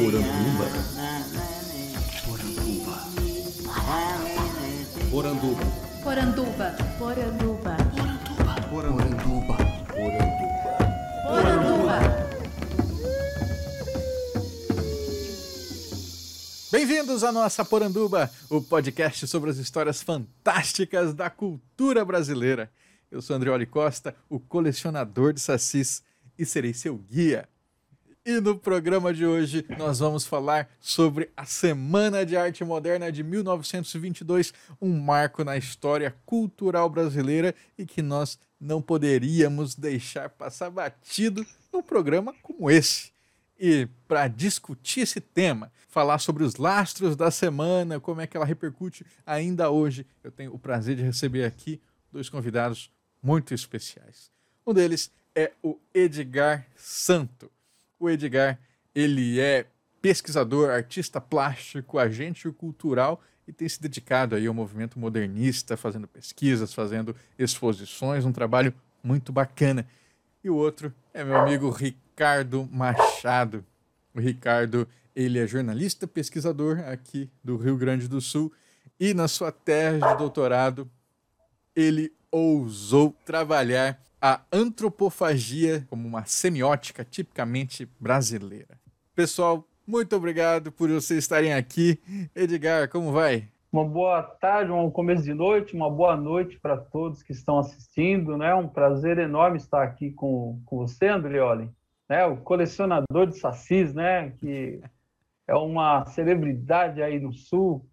Poranduba. Poranduba. Poranduba. Poranduba. Poranduba. Poranduba. Poranduba. Bem-vindos à nossa Poranduba, o podcast sobre as histórias fantásticas da cultura brasileira. Eu sou Andrioli Costa, o colecionador de sacis, e serei seu guia. E no programa de hoje nós vamos falar sobre a Semana de Arte Moderna de 1922, um marco na história cultural brasileira e que nós não poderíamos deixar passar batido num programa como esse. E para discutir esse tema, falar sobre os lastros da semana, como é que ela repercute ainda hoje, eu tenho o prazer de receber aqui dois convidados muito especiais. Um deles é o Edgar Santo. O Edgar, ele é pesquisador, artista plástico, agente cultural e tem se dedicado aí ao movimento modernista, fazendo pesquisas, fazendo exposições, um trabalho muito bacana. E o outro é meu amigo Ricardo Machado. O Ricardo, ele é jornalista, pesquisador aqui do Rio Grande do Sul e na sua tese de doutorado ele ousou trabalhar a antropofagia como uma semiótica tipicamente brasileira. Pessoal, muito obrigado por vocês estarem aqui. Edgar, como vai? Uma boa tarde, um começo de noite, uma boa noite para todos que estão assistindo. Né? Um prazer enorme estar aqui com, com você, Andrioli, né? o colecionador de sacis, né? que é uma celebridade aí no Sul,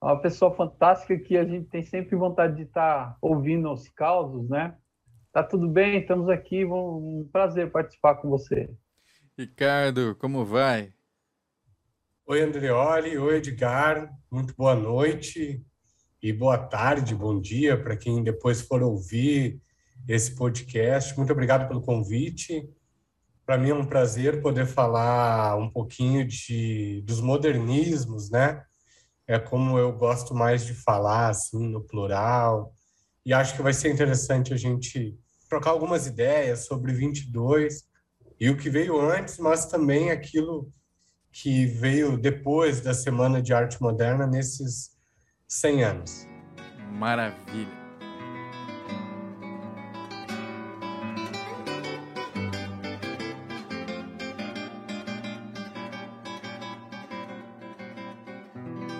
uma pessoa fantástica que a gente tem sempre vontade de estar ouvindo os causos, né? Tá tudo bem, estamos aqui, um prazer participar com você. Ricardo, como vai? Oi, Andreoli, oi, Edgar, muito boa noite e boa tarde, bom dia para quem depois for ouvir esse podcast. Muito obrigado pelo convite. Para mim é um prazer poder falar um pouquinho de, dos modernismos, né? É como eu gosto mais de falar, assim, no plural. E acho que vai ser interessante a gente trocar algumas ideias sobre 22 e o que veio antes, mas também aquilo que veio depois da Semana de Arte Moderna nesses 100 anos. Maravilha.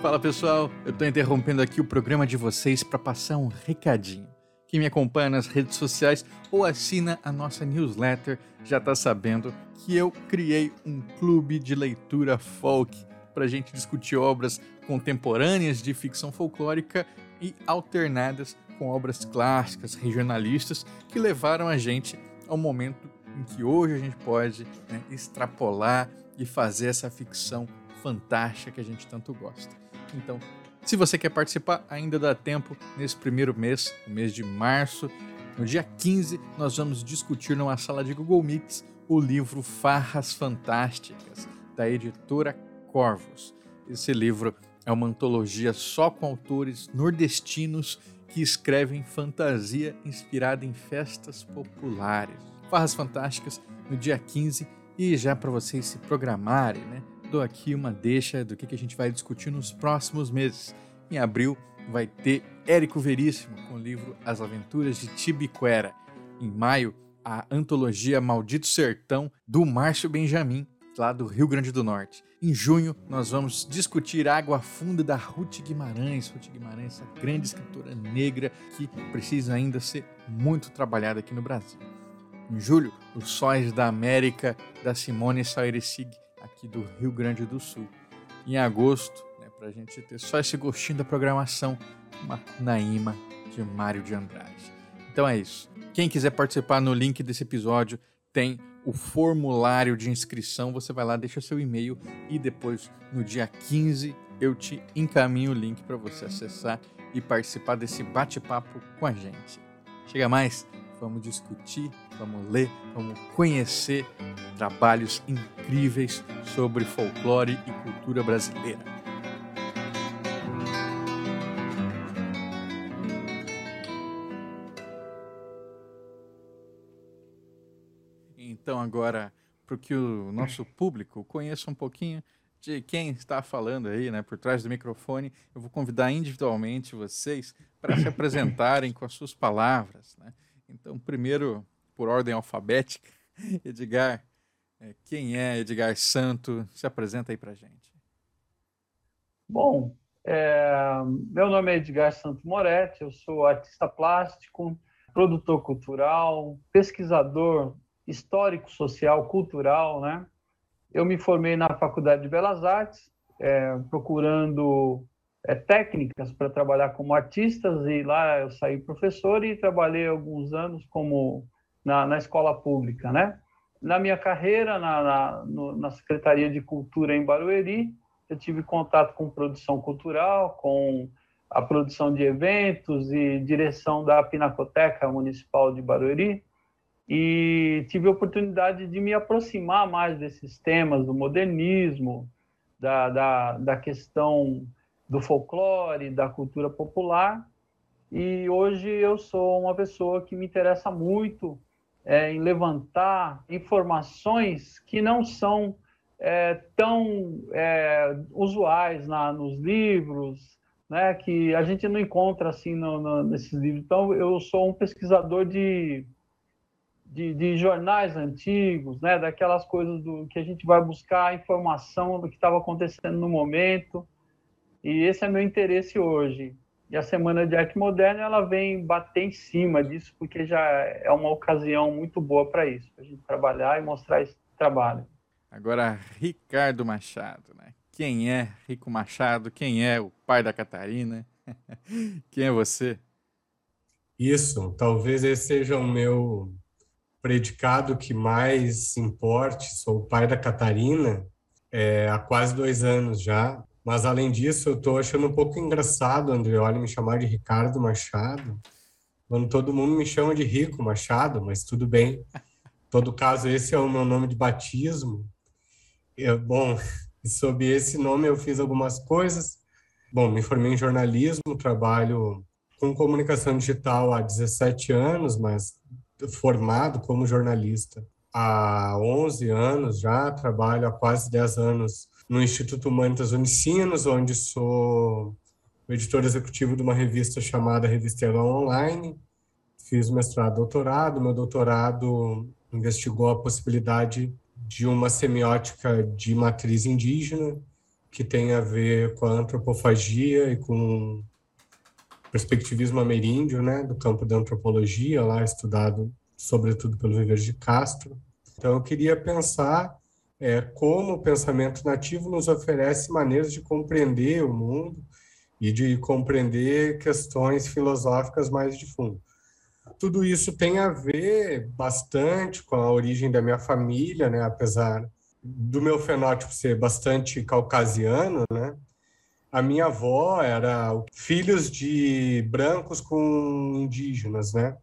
Fala pessoal, eu estou interrompendo aqui o programa de vocês para passar um recadinho. Quem me acompanha nas redes sociais ou assina a nossa newsletter já está sabendo que eu criei um clube de leitura folk para gente discutir obras contemporâneas de ficção folclórica e alternadas com obras clássicas, regionalistas, que levaram a gente ao momento em que hoje a gente pode né, extrapolar e fazer essa ficção fantástica que a gente tanto gosta. Então, se você quer participar, ainda dá tempo nesse primeiro mês, o mês de março. No dia 15, nós vamos discutir numa sala de Google Meets o livro Farras Fantásticas, da editora Corvos. Esse livro é uma antologia só com autores nordestinos que escrevem fantasia inspirada em festas populares. Farras Fantásticas no dia 15 e já para vocês se programarem, né? Dou aqui uma deixa do que a gente vai discutir nos próximos meses. Em abril vai ter Érico Veríssimo com o livro As Aventuras de Tibiquera. Em maio, a antologia Maldito Sertão do Márcio Benjamin, lá do Rio Grande do Norte. Em junho, nós vamos discutir Água Funda da Ruth Guimarães. Ruth Guimarães, essa grande escritora negra que precisa ainda ser muito trabalhada aqui no Brasil. Em julho, Os Sóis da América, da Simone Saueresig aqui do Rio Grande do Sul. Em agosto, né, para a gente ter só esse gostinho da programação, Macunaíma de Mário de Andrade. Então é isso. Quem quiser participar no link desse episódio, tem o formulário de inscrição. Você vai lá, deixa seu e-mail e depois, no dia 15, eu te encaminho o link para você acessar e participar desse bate-papo com a gente. Chega mais, vamos discutir, vamos ler, vamos conhecer trabalhos incríveis sobre folclore e cultura brasileira. Então agora para que o nosso público conheça um pouquinho de quem está falando aí, né, por trás do microfone, eu vou convidar individualmente vocês para se apresentarem com as suas palavras, né? Então, primeiro, por ordem alfabética, Edgar, é, quem é Edgar Santo? Se apresenta aí para gente. Bom, é, meu nome é Edgar Santo Moretti, eu sou artista plástico, produtor cultural, pesquisador histórico, social, cultural, né? Eu me formei na Faculdade de Belas Artes, é, procurando é, técnicas para trabalhar como artistas, e lá eu saí professor e trabalhei alguns anos como na, na escola pública, né? Na minha carreira na, na, no, na Secretaria de Cultura em Barueri, eu tive contato com produção cultural, com a produção de eventos e direção da Pinacoteca Municipal de Barueri, e tive a oportunidade de me aproximar mais desses temas do modernismo, da, da, da questão do folclore, da cultura popular. E hoje eu sou uma pessoa que me interessa muito é, em levantar informações que não são é, tão é, usuais na, nos livros, né, que a gente não encontra assim no, no, nesses livros. Então, eu sou um pesquisador de de, de, jornais antigos, né, daquelas coisas do que a gente vai buscar informação do que estava acontecendo no momento. E esse é meu interesse hoje. E a Semana de Arte Moderna ela vem bater em cima disso, porque já é uma ocasião muito boa para isso, para a gente trabalhar e mostrar esse trabalho. Agora, Ricardo Machado, né? Quem é Rico Machado? Quem é o pai da Catarina? Quem é você? Isso, talvez esse seja o meu predicado que mais importe, sou o pai da Catarina é, há quase dois anos já. Mas, além disso, eu estou achando um pouco engraçado, Andreoli, me chamar de Ricardo Machado, quando todo mundo me chama de Rico Machado, mas tudo bem. Em todo caso, esse é o meu nome de batismo. Eu, bom, sob esse nome eu fiz algumas coisas. Bom, me formei em jornalismo, trabalho com comunicação digital há 17 anos, mas formado como jornalista há 11 anos já, trabalho há quase 10 anos no Instituto Humanitas Unicinos, onde sou editor executivo de uma revista chamada Revista Online. Fiz mestrado doutorado. Meu doutorado investigou a possibilidade de uma semiótica de matriz indígena, que tem a ver com a antropofagia e com perspectivismo ameríndio, né, do campo da antropologia, lá estudado sobretudo pelo Viver de Castro. Então, eu queria pensar é, como o pensamento nativo nos oferece maneiras de compreender o mundo e de compreender questões filosóficas mais de fundo. Tudo isso tem a ver bastante com a origem da minha família, né, apesar do meu fenótipo ser bastante caucasiano, né? a minha avó era filhos de brancos com indígenas, né?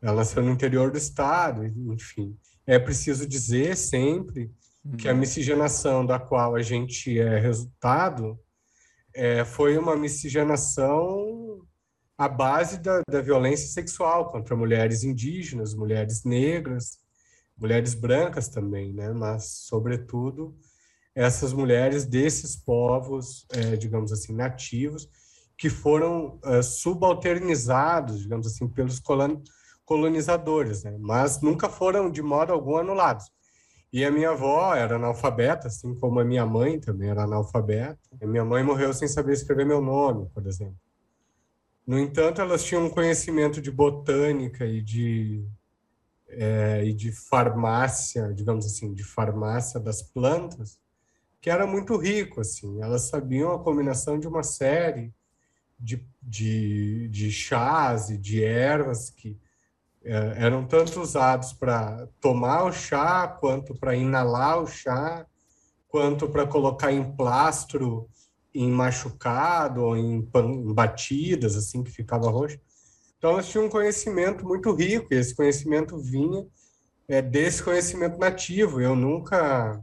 Ela nasceu no interior do estado, enfim. É preciso dizer sempre uhum. que a miscigenação da qual a gente é resultado é, foi uma miscigenação à base da, da violência sexual contra mulheres indígenas, mulheres negras, mulheres brancas também, né? Mas, sobretudo, essas mulheres desses povos, é, digamos assim, nativos, que foram é, subalternizados, digamos assim, pelos colonizadores, né? mas nunca foram de modo algum anulados. E a minha avó era analfabeta, assim como a minha mãe também era analfabeta. A minha mãe morreu sem saber escrever meu nome, por exemplo. No entanto, elas tinham um conhecimento de botânica e de é, e de farmácia, digamos assim, de farmácia das plantas, que era muito rico, assim. Elas sabiam a combinação de uma série de, de, de chás e de ervas que eram tanto usados para tomar o chá, quanto para inalar o chá, quanto para colocar em plastro, em machucado, ou em, em batidas, assim, que ficava roxo. Então, elas tinham um conhecimento muito rico, e esse conhecimento vinha é, desse conhecimento nativo. Eu nunca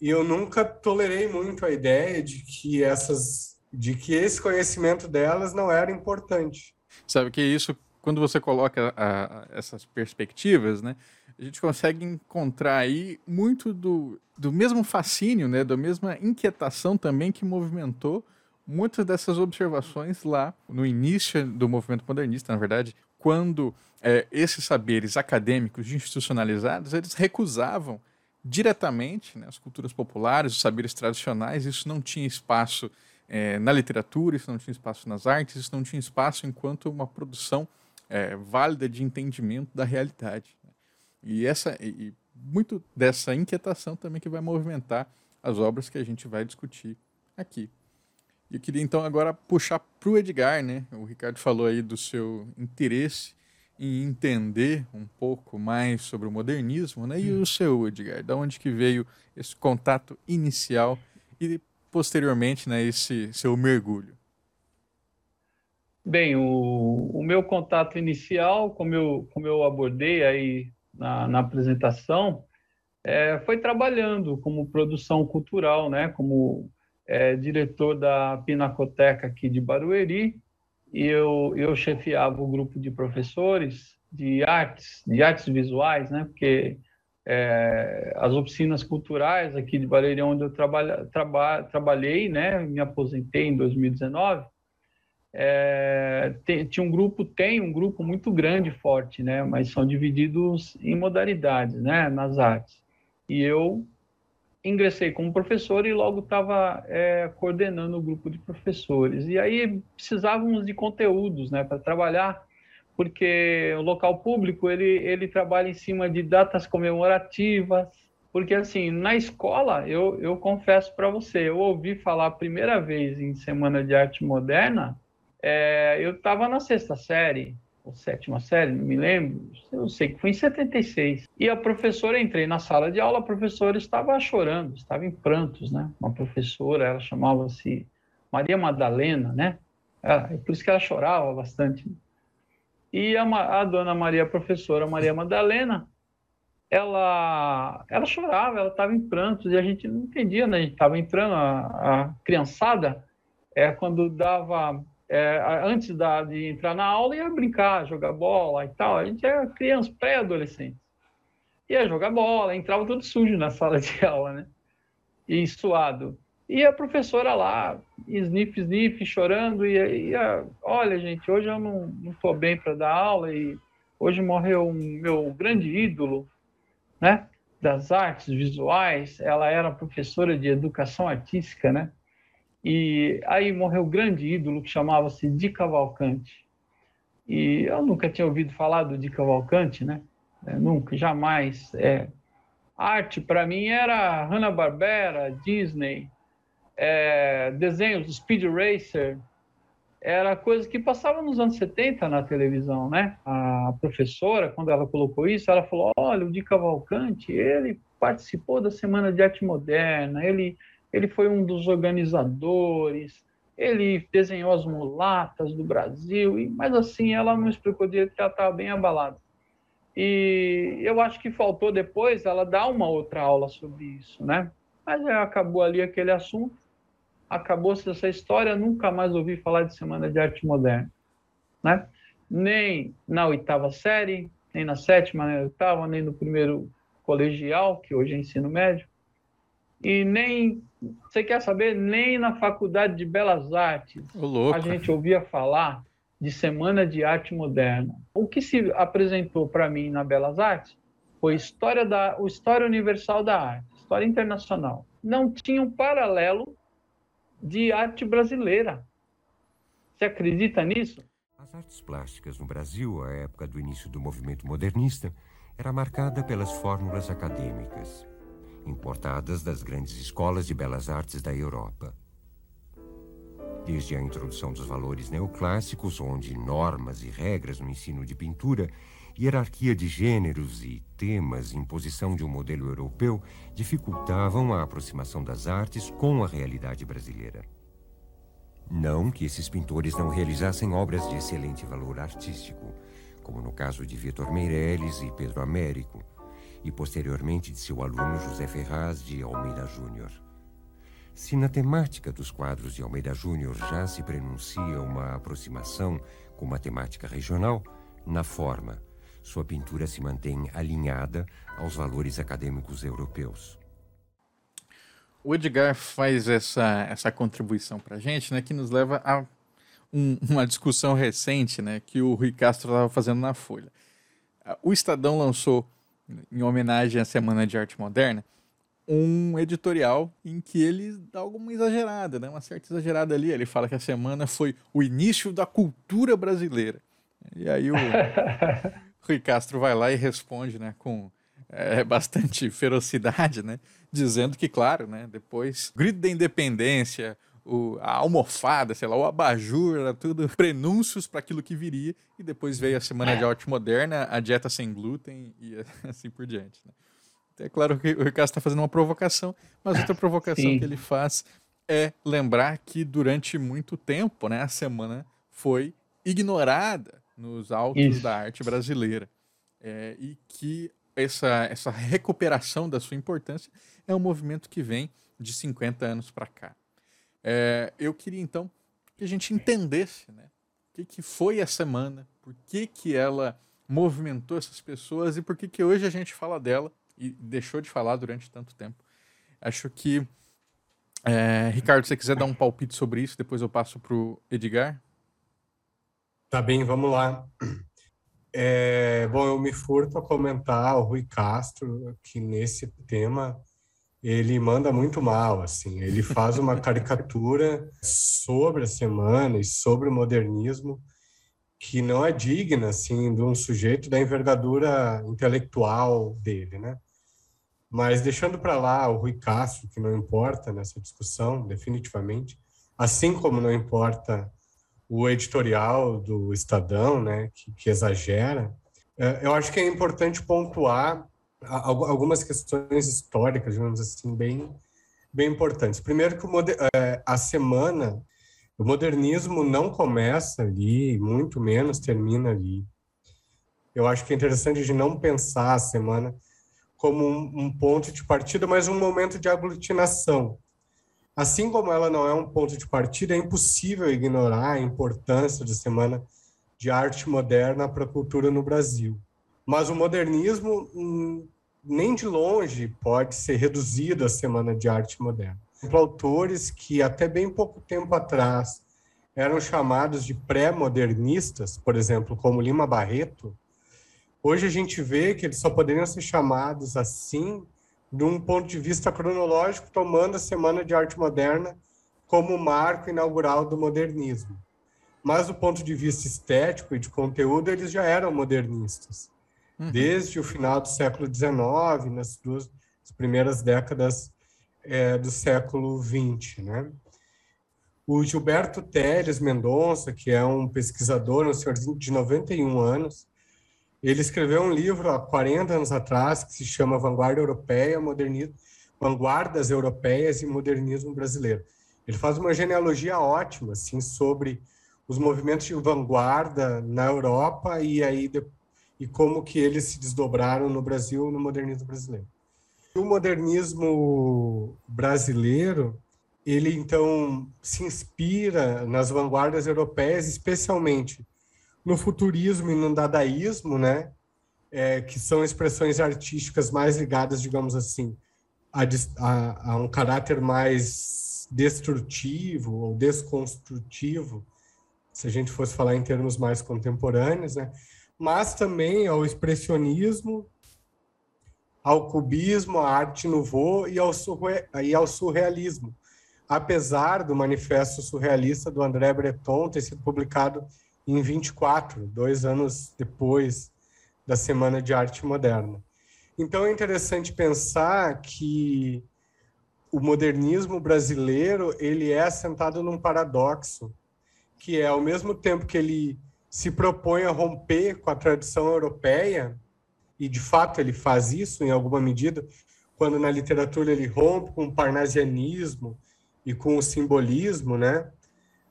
eu nunca tolerei muito a ideia de que essas de que esse conhecimento delas não era importante. Sabe que isso quando você coloca a, essas perspectivas, né, a gente consegue encontrar aí muito do, do mesmo fascínio, né, da mesma inquietação também que movimentou muitas dessas observações lá no início do movimento modernista, na verdade, quando é, esses saberes acadêmicos institucionalizados, eles recusavam diretamente né, as culturas populares, os saberes tradicionais, isso não tinha espaço é, na literatura, isso não tinha espaço nas artes, isso não tinha espaço enquanto uma produção é, válida de entendimento da realidade. Né. E essa e muito dessa inquietação também que vai movimentar as obras que a gente vai discutir aqui. E eu queria então agora puxar para o Edgar, né? O Ricardo falou aí do seu interesse em entender um pouco mais sobre o modernismo, né? E o seu, Edgar, da onde que veio esse contato inicial e posteriormente, né, esse seu mergulho? Bem, o, o meu contato inicial, como eu, como eu abordei aí na, na apresentação, é, foi trabalhando como produção cultural, né? Como é, diretor da Pinacoteca aqui de Barueri, e eu, eu chefiava o grupo de professores de artes, de artes visuais, né? Porque é, as oficinas culturais aqui de Barueri, onde eu trabalha, traba, trabalhei, né? Me aposentei em 2019. É, tinha um grupo, tem um grupo muito grande, forte, né? Mas são divididos em modalidades, né? Nas artes. E eu ingressei como professor e logo estava é, coordenando o grupo de professores. E aí precisávamos de conteúdos né, para trabalhar, porque o local público ele, ele trabalha em cima de datas comemorativas. Porque, assim, na escola, eu, eu confesso para você, eu ouvi falar a primeira vez em Semana de Arte Moderna, é, eu estava na sexta série, ou sétima série, não me lembro, eu sei que foi em 76. E a professora, entrei na sala de aula, a professora estava chorando, estava em prantos, né? Uma professora, ela chamava-se Maria Madalena, né? É, por isso que ela chorava bastante. E a, a dona Maria, a professora Maria Madalena, ela, ela chorava, ela estava em prantos, e a gente não entendia, né? A gente estava entrando, a, a criançada, é, quando dava é, antes da, de entrar na aula, ia brincar, jogar bola e tal. A gente era criança, pré-adolescente. Ia jogar bola, entrava todo sujo na sala de aula, né? E suado. E a professora lá, sniff, sniff, chorando, e ia, olha, gente, hoje eu não estou bem para dar aula, e hoje morreu um meu grande ídolo, né? Das artes visuais, ela era professora de educação artística, né? E aí morreu um grande ídolo que chamava-se Di Cavalcante. E eu nunca tinha ouvido falar do Di Cavalcante, né? É, nunca, jamais. É. Arte, para mim, era Hanna-Barbera, Disney, é, desenhos, Speed Racer, era coisa que passava nos anos 70 na televisão, né? A professora, quando ela colocou isso, ela falou, olha, o Di Cavalcante, ele participou da Semana de Arte Moderna, ele ele foi um dos organizadores, ele desenhou as mulatas do Brasil, mas assim, ela não explicou direito que ela estava bem abalada. E eu acho que faltou depois ela dar uma outra aula sobre isso, né? Mas acabou ali aquele assunto, acabou-se essa história, nunca mais ouvi falar de Semana de Arte Moderna, né? Nem na oitava série, nem na sétima, nem na oitava, nem no primeiro colegial, que hoje é ensino médio, e nem você quer saber? Nem na faculdade de belas artes a gente ouvia falar de semana de arte moderna. O que se apresentou para mim na belas artes foi história da o história universal da arte história internacional. Não tinha um paralelo de arte brasileira. Você acredita nisso? As artes plásticas no Brasil à época do início do movimento modernista era marcada pelas fórmulas acadêmicas importadas das grandes escolas de belas artes da Europa. Desde a introdução dos valores neoclássicos, onde normas e regras no ensino de pintura, hierarquia de gêneros e temas, imposição de um modelo europeu, dificultavam a aproximação das artes com a realidade brasileira. Não que esses pintores não realizassem obras de excelente valor artístico, como no caso de Vitor Meirelles e Pedro Américo, e posteriormente de seu aluno José Ferraz de Almeida Júnior. Se na temática dos quadros de Almeida Júnior já se prenuncia uma aproximação com uma temática regional, na forma. Sua pintura se mantém alinhada aos valores acadêmicos europeus. O Edgar faz essa, essa contribuição para a gente, né, que nos leva a um, uma discussão recente né, que o Rui Castro estava fazendo na Folha. O Estadão lançou, em homenagem à Semana de Arte Moderna, um editorial em que ele dá alguma exagerada, né? uma certa exagerada ali. Ele fala que a semana foi o início da cultura brasileira. E aí o Rui Castro vai lá e responde né, com é, bastante ferocidade, né? dizendo que, claro, né, depois, grito da independência, o, a almofada, sei lá, o abajur, era tudo prenúncios para aquilo que viria, e depois veio a Semana de Arte Moderna, a dieta sem glúten e assim por diante. Né? É claro que o Ricardo está fazendo uma provocação, mas outra provocação Sim. que ele faz é lembrar que durante muito tempo né, a semana foi ignorada nos autos Isso. da arte brasileira. É, e que essa, essa recuperação da sua importância é um movimento que vem de 50 anos para cá. É, eu queria então que a gente entendesse né, o que, que foi a semana, por que, que ela movimentou essas pessoas e por que, que hoje a gente fala dela e deixou de falar durante tanto tempo. Acho que. É, Ricardo, se você quiser dar um palpite sobre isso, depois eu passo para o Edgar. Tá bem, vamos lá. É, bom, eu me furto a comentar o Rui Castro, que nesse tema ele manda muito mal, assim. Ele faz uma caricatura sobre a semana e sobre o modernismo que não é digna, assim, de um sujeito da envergadura intelectual dele, né? Mas deixando para lá o Rui Castro, que não importa nessa discussão, definitivamente, assim como não importa o editorial do Estadão, né, que, que exagera, é, eu acho que é importante pontuar algumas questões históricas, digamos assim, bem, bem importantes. Primeiro que o, é, a semana, o modernismo não começa ali, muito menos termina ali. Eu acho que é interessante de não pensar a semana como um, um ponto de partida, mas um momento de aglutinação. Assim como ela não é um ponto de partida, é impossível ignorar a importância da Semana de Arte Moderna para a cultura no Brasil. Mas o modernismo hum, nem de longe pode ser reduzido à Semana de Arte Moderna. Autores que até bem pouco tempo atrás eram chamados de pré-modernistas, por exemplo, como Lima Barreto, Hoje a gente vê que eles só poderiam ser chamados assim de um ponto de vista cronológico, tomando a Semana de Arte Moderna como marco inaugural do modernismo. Mas do ponto de vista estético e de conteúdo, eles já eram modernistas. Uhum. Desde o final do século XIX, nas duas as primeiras décadas é, do século XX, né? O Gilberto Teles Mendonça, que é um pesquisador, um senhorzinho de 91 anos, ele escreveu um livro há 40 anos atrás que se chama Vanguarda Europeia, Modernismo, Vanguardas Europeias e Modernismo Brasileiro. Ele faz uma genealogia ótima assim sobre os movimentos de vanguarda na Europa e aí de, e como que eles se desdobraram no Brasil no modernismo brasileiro. O modernismo brasileiro, ele então se inspira nas vanguardas europeias, especialmente no futurismo e no dadaísmo, né? É, que são expressões artísticas mais ligadas, digamos assim, a, a, a, um caráter mais destrutivo ou desconstrutivo, se a gente fosse falar em termos mais contemporâneos, né? Mas também ao expressionismo, ao cubismo, à arte nouveau e ao, e ao surrealismo, apesar do manifesto surrealista do André Breton ter sido publicado em 24, dois anos depois da Semana de Arte Moderna. Então é interessante pensar que o modernismo brasileiro ele é assentado num paradoxo, que é ao mesmo tempo que ele se propõe a romper com a tradição europeia, e de fato ele faz isso em alguma medida, quando na literatura ele rompe com o parnasianismo e com o simbolismo, né?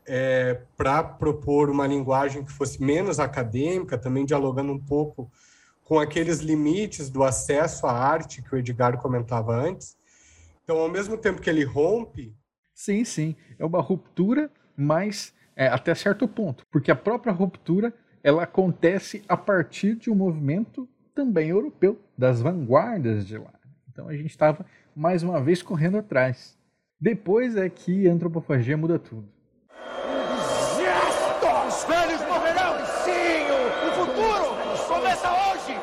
é, para propor uma linguagem que fosse menos acadêmica, também dialogando um pouco com aqueles limites do acesso à arte que o Edgar comentava antes. Então, ao mesmo tempo que ele rompe. Sim, sim. É uma ruptura, mas é, até certo ponto. Porque a própria ruptura ela acontece a partir de um movimento também europeu, das vanguardas de lá. Então a gente estava mais uma vez correndo atrás. Depois é que a antropofagia muda tudo. Os velhos morrerão! Sim, o futuro começa hoje!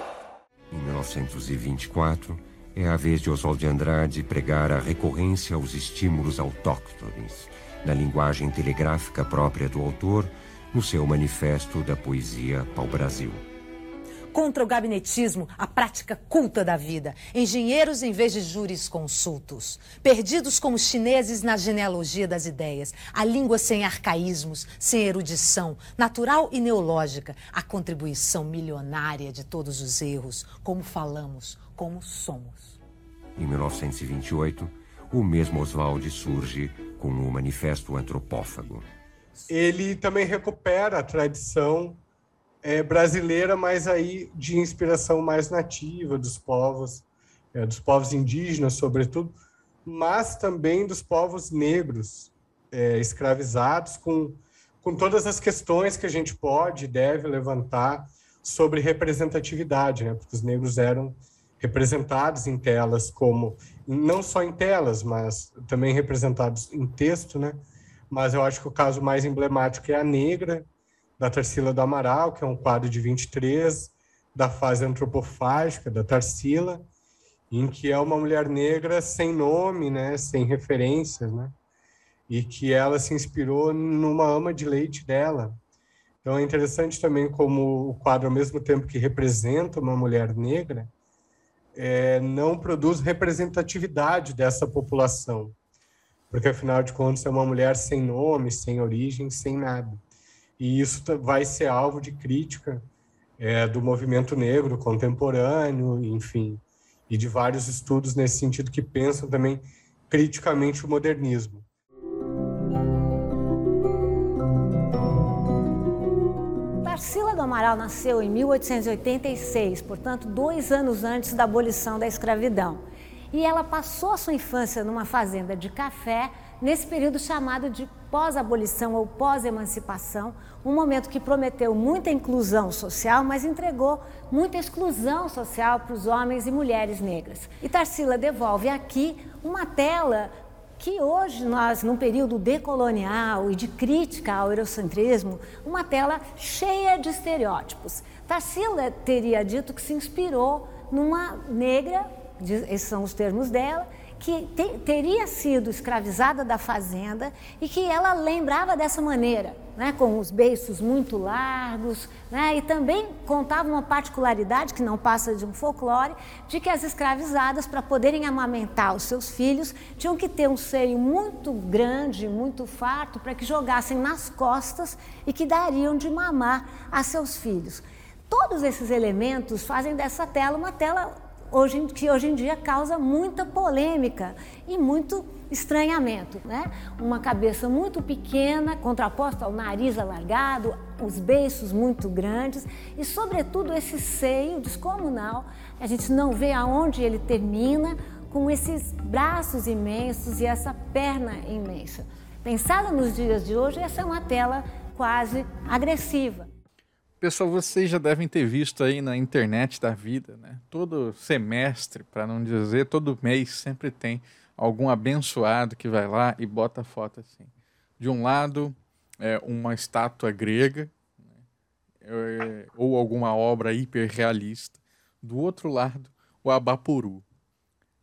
Em 1924, é a vez de Oswald de Andrade pregar a recorrência aos estímulos autóctones, na linguagem telegráfica própria do autor, no seu manifesto da poesia pau-brasil contra o gabinetismo, a prática culta da vida. Engenheiros em vez de júris consultos. Perdidos como chineses na genealogia das ideias. A língua sem arcaísmos, sem erudição, natural e neológica. A contribuição milionária de todos os erros. Como falamos, como somos. Em 1928, o mesmo Oswald surge com o Manifesto Antropófago. Ele também recupera a tradição é, brasileira, mas aí de inspiração mais nativa dos povos, é, dos povos indígenas, sobretudo, mas também dos povos negros é, escravizados, com, com todas as questões que a gente pode e deve levantar sobre representatividade, né? porque os negros eram representados em telas como não só em telas, mas também representados em texto, né? Mas eu acho que o caso mais emblemático é a negra, da Tarsila do Amaral, que é um quadro de 23, da fase antropofágica da Tarsila, em que é uma mulher negra sem nome, né, sem referências, né, e que ela se inspirou numa ama de leite dela. Então é interessante também como o quadro, ao mesmo tempo que representa uma mulher negra, é, não produz representatividade dessa população, porque afinal de contas é uma mulher sem nome, sem origem, sem nada e isso vai ser alvo de crítica é, do movimento negro contemporâneo, enfim, e de vários estudos nesse sentido que pensam também criticamente o modernismo. Amaral nasceu em 1886, portanto, dois anos antes da abolição da escravidão. E ela passou a sua infância numa fazenda de café nesse período chamado de pós-abolição ou pós-emancipação, um momento que prometeu muita inclusão social, mas entregou muita exclusão social para os homens e mulheres negras. E Tarsila devolve aqui uma tela que hoje nós, num período decolonial e de crítica ao eurocentrismo, uma tela cheia de estereótipos. Tarsila teria dito que se inspirou numa negra, esses são os termos dela, que te, teria sido escravizada da fazenda e que ela lembrava dessa maneira, né, com os beiços muito largos, né, e também contava uma particularidade que não passa de um folclore, de que as escravizadas, para poderem amamentar os seus filhos, tinham que ter um seio muito grande, muito farto, para que jogassem nas costas e que dariam de mamar a seus filhos. Todos esses elementos fazem dessa tela uma tela hoje, que hoje em dia causa muita polêmica e muito estranhamento. Né? Uma cabeça muito pequena, contraposta ao nariz alargado, os beiços muito grandes e, sobretudo, esse seio descomunal. A gente não vê aonde ele termina, com esses braços imensos e essa perna imensa. Pensada nos dias de hoje, essa é uma tela quase agressiva. Pessoal, vocês já devem ter visto aí na internet da vida, né? Todo semestre, para não dizer todo mês, sempre tem algum abençoado que vai lá e bota a foto assim. De um lado, é uma estátua grega, né? é, ou alguma obra hiperrealista. Do outro lado, o Abaporu.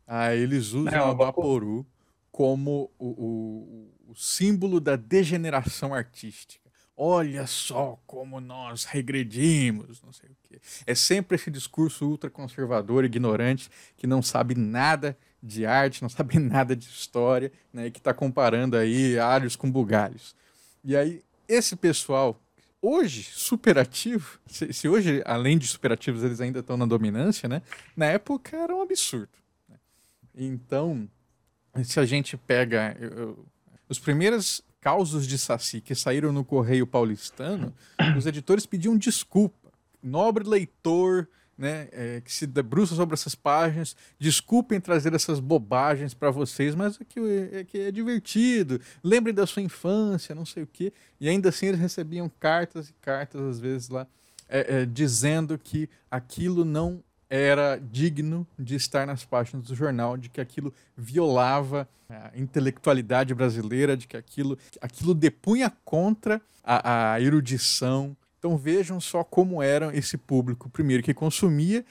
Ah, eles usam é, o Abaporu como o, o, o símbolo da degeneração artística olha só como nós regredimos, não sei o quê. É sempre esse discurso ultraconservador, ignorante, que não sabe nada de arte, não sabe nada de história, né, e que está comparando aí alhos com bugalhos. E aí, esse pessoal, hoje, superativo, se, se hoje, além de superativos, eles ainda estão na dominância, né, na época era um absurdo. Né? Então, se a gente pega... Eu, eu, os primeiros causos de Saci que saíram no Correio Paulistano, os editores pediam desculpa. Nobre leitor né, é, que se debruça sobre essas páginas. Desculpem trazer essas bobagens para vocês, mas é que é, que é divertido. Lembrem da sua infância, não sei o quê. E ainda assim eles recebiam cartas e cartas, às vezes, lá, é, é, dizendo que aquilo não era digno de estar nas páginas do jornal, de que aquilo violava a intelectualidade brasileira, de que aquilo, aquilo depunha contra a, a erudição. Então vejam só como era esse público, primeiro, que consumia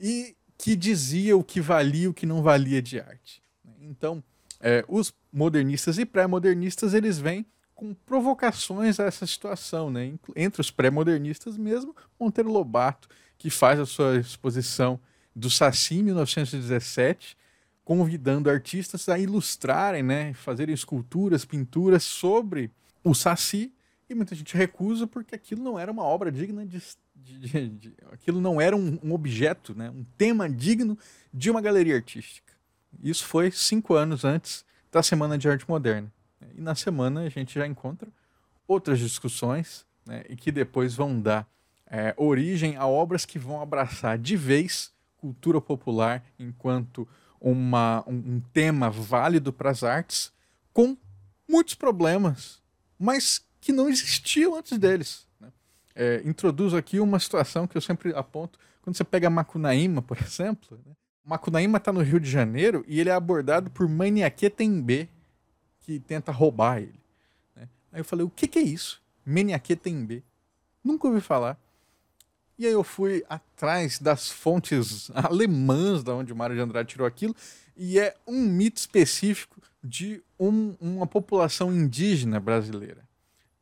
e que dizia o que valia e o que não valia de arte. Então, é, os modernistas e pré-modernistas, eles vêm com provocações a essa situação, né? Entre os pré-modernistas mesmo, Monteiro Lobato, que faz a sua exposição do Saci em 1917, convidando artistas a ilustrarem, né, fazerem esculturas, pinturas sobre o Saci, e muita gente recusa porque aquilo não era uma obra digna de. de, de, de aquilo não era um, um, objeto, né, um tema digno de uma galeria artística. Isso foi cinco anos antes da Semana de Arte Moderna. E na semana a gente já encontra outras discussões né, e que depois vão dar é, origem a obras que vão abraçar de vez cultura popular enquanto uma, um, um tema válido para as artes, com muitos problemas, mas que não existiam antes deles. Né? É, introduzo aqui uma situação que eu sempre aponto quando você pega Macunaíma, por exemplo. Né? Macunaíma está no Rio de Janeiro e ele é abordado por Maniaque Tembe, que tenta roubar ele. Né? Aí eu falei, o que, que é isso? Maniaque Tembe. Nunca ouvi falar. E aí eu fui atrás das fontes alemãs da onde o Mário de Andrade tirou aquilo, e é um mito específico de um, uma população indígena brasileira.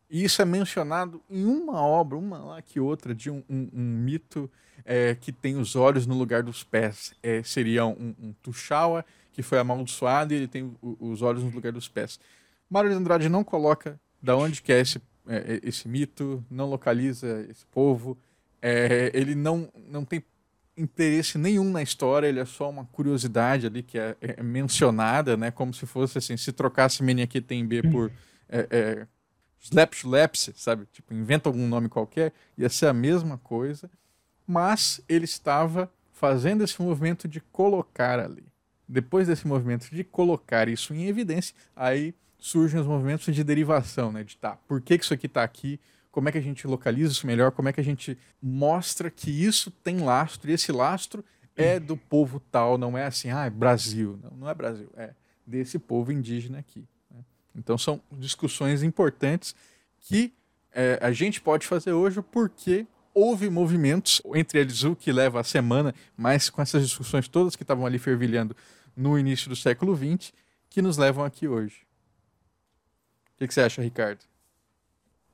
E isso é mencionado em uma obra, uma lá que outra, de um, um, um mito é, que tem os olhos no lugar dos pés. É, seria um, um Tuxaua que foi amaldiçoado e ele tem os olhos no lugar dos pés. Mário de Andrade não coloca da onde que é esse, é, esse mito, não localiza esse povo, é, ele não, não tem interesse nenhum na história, ele é só uma curiosidade ali que é, é mencionada, né? Como se fosse assim, se trocasse B por é, é, Slapshulepse, sabe? Tipo, inventa algum nome qualquer, ia ser a mesma coisa, mas ele estava fazendo esse movimento de colocar ali. Depois desse movimento de colocar isso em evidência, aí surgem os movimentos de derivação, né? De tá, por que, que isso aqui está aqui? Como é que a gente localiza isso melhor, como é que a gente mostra que isso tem lastro, e esse lastro é do povo tal, não é assim, ah, é Brasil. Não, não é Brasil, é desse povo indígena aqui. Né? Então são discussões importantes que é, a gente pode fazer hoje porque houve movimentos, entre eles o que leva a semana, mas com essas discussões todas que estavam ali fervilhando no início do século XX, que nos levam aqui hoje. O que, que você acha, Ricardo?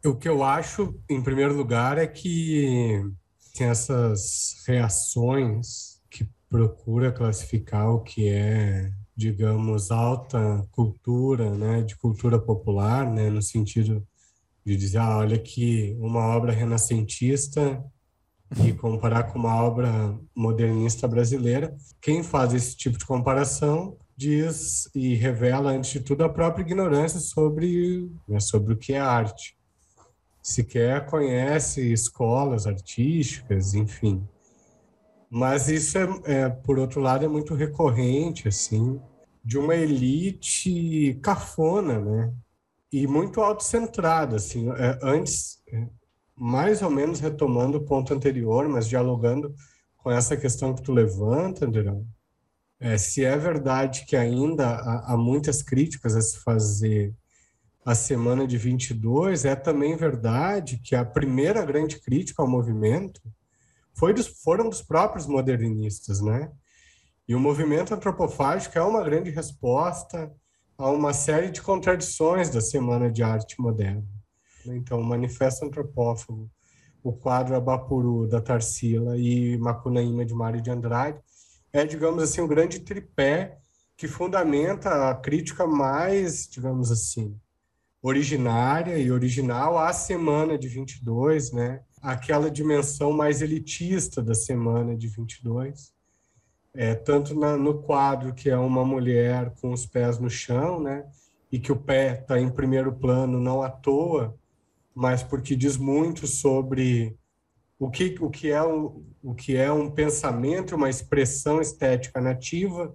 O que eu acho, em primeiro lugar, é que tem essas reações que procura classificar o que é, digamos, alta cultura, né, de cultura popular, né, no sentido de dizer, ah, olha que uma obra renascentista e comparar com uma obra modernista brasileira. Quem faz esse tipo de comparação diz e revela, antes de tudo, a própria ignorância sobre, né, sobre o que é arte sequer conhece escolas artísticas, enfim. Mas isso é, é, por outro lado, é muito recorrente, assim, de uma elite cafona, né? E muito autocentrada, assim. É, antes, é, mais ou menos retomando o ponto anterior, mas dialogando com essa questão que tu levanta, Andrão, é, se é verdade que ainda há, há muitas críticas a se fazer a semana de 22, é também verdade que a primeira grande crítica ao movimento foi dos, foram dos próprios modernistas, né? E o movimento antropofágico é uma grande resposta a uma série de contradições da Semana de Arte Moderna. Então, o Manifesto Antropófago, o quadro Abapuru, da Tarsila, e Macunaíma, de Mário de Andrade, é, digamos assim, um grande tripé que fundamenta a crítica mais, digamos assim, originária e original à semana de 22, né? Aquela dimensão mais elitista da semana de 22. É, tanto na, no quadro que é uma mulher com os pés no chão, né? E que o pé está em primeiro plano não à toa, mas porque diz muito sobre o que, o que, é, um, o que é um pensamento, uma expressão estética nativa,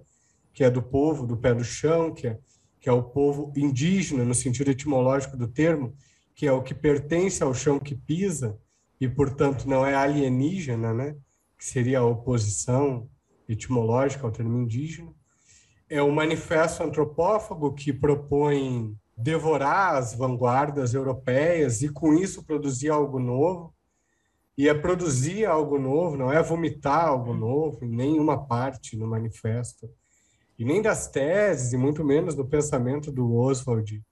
que é do povo, do pé do chão, que é, que é o povo indígena, no sentido etimológico do termo, que é o que pertence ao chão que pisa, e, portanto, não é alienígena, né? que seria a oposição etimológica ao termo indígena. É o manifesto antropófago que propõe devorar as vanguardas europeias e, com isso, produzir algo novo e é produzir algo novo, não é vomitar algo novo em nenhuma parte no manifesto, e nem das teses, e muito menos no pensamento do Oswald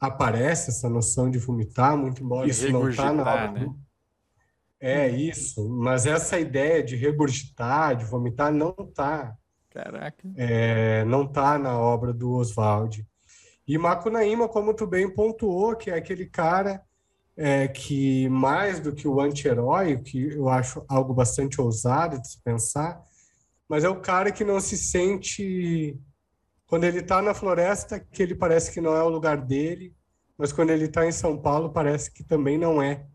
aparece essa noção de vomitar, muito embora isso não está na obra. Né? É isso, mas essa ideia de regurgitar, de vomitar, não está. Caraca. É, não está na obra do Oswald. E Macunaíma, como tu bem pontuou, que é aquele cara é, que mais do que o anti-herói, que eu acho algo bastante ousado de se pensar, mas é o cara que não se sente quando ele está na floresta que ele parece que não é o lugar dele, mas quando ele está em São Paulo parece que também não é.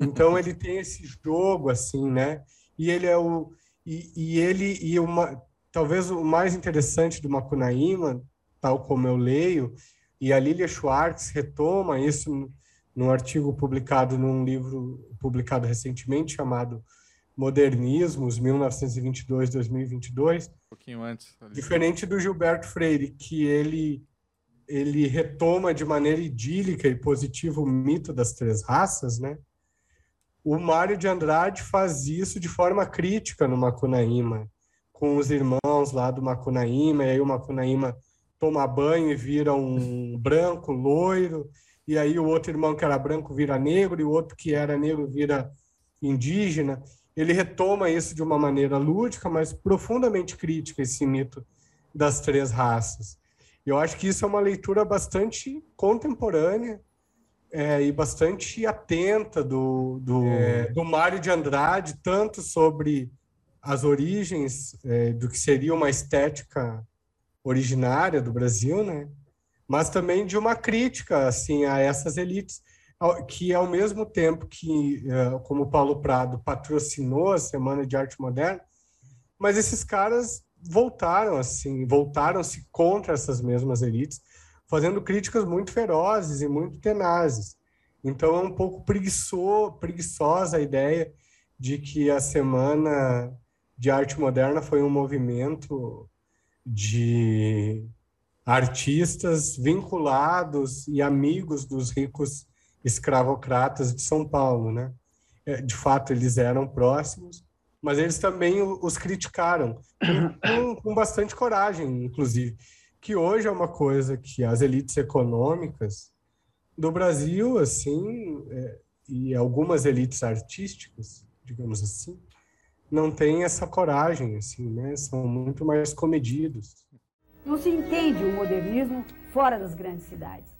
Então ele tem esse jogo assim, né? E ele é o e, e ele e uma talvez o mais interessante do Macunaíma, tal como eu leio, e a Lilia Schwartz retoma isso num artigo publicado num livro publicado recentemente chamado Modernismos, 1922-2022. Um pouquinho antes. Ali. Diferente do Gilberto Freire, que ele ele retoma de maneira idílica e positiva o mito das três raças, né? O Mário de Andrade faz isso de forma crítica no Macunaíma, com os irmãos lá do Macunaíma, e aí o Macunaíma toma banho e vira um branco loiro, e aí o outro irmão que era branco vira negro, e o outro que era negro vira indígena. Ele retoma isso de uma maneira lúdica, mas profundamente crítica, esse mito das três raças. Eu acho que isso é uma leitura bastante contemporânea é, e bastante atenta do, do, é. do Mário de Andrade, tanto sobre as origens é, do que seria uma estética originária do Brasil, né? mas também de uma crítica assim a essas elites que ao mesmo tempo que eh, como Paulo Prado patrocinou a Semana de Arte Moderna, mas esses caras voltaram assim, voltaram-se contra essas mesmas elites, fazendo críticas muito ferozes e muito tenazes. Então é um pouco preguiçoso, preguiçosa a ideia de que a Semana de Arte Moderna foi um movimento de artistas vinculados e amigos dos ricos escravocratas de São Paulo, né? É, de fato, eles eram próximos, mas eles também os criticaram com, com bastante coragem, inclusive, que hoje é uma coisa que as elites econômicas do Brasil, assim, é, e algumas elites artísticas, digamos assim, não têm essa coragem, assim, né? São muito mais comedidos. Não se entende o modernismo fora das grandes cidades.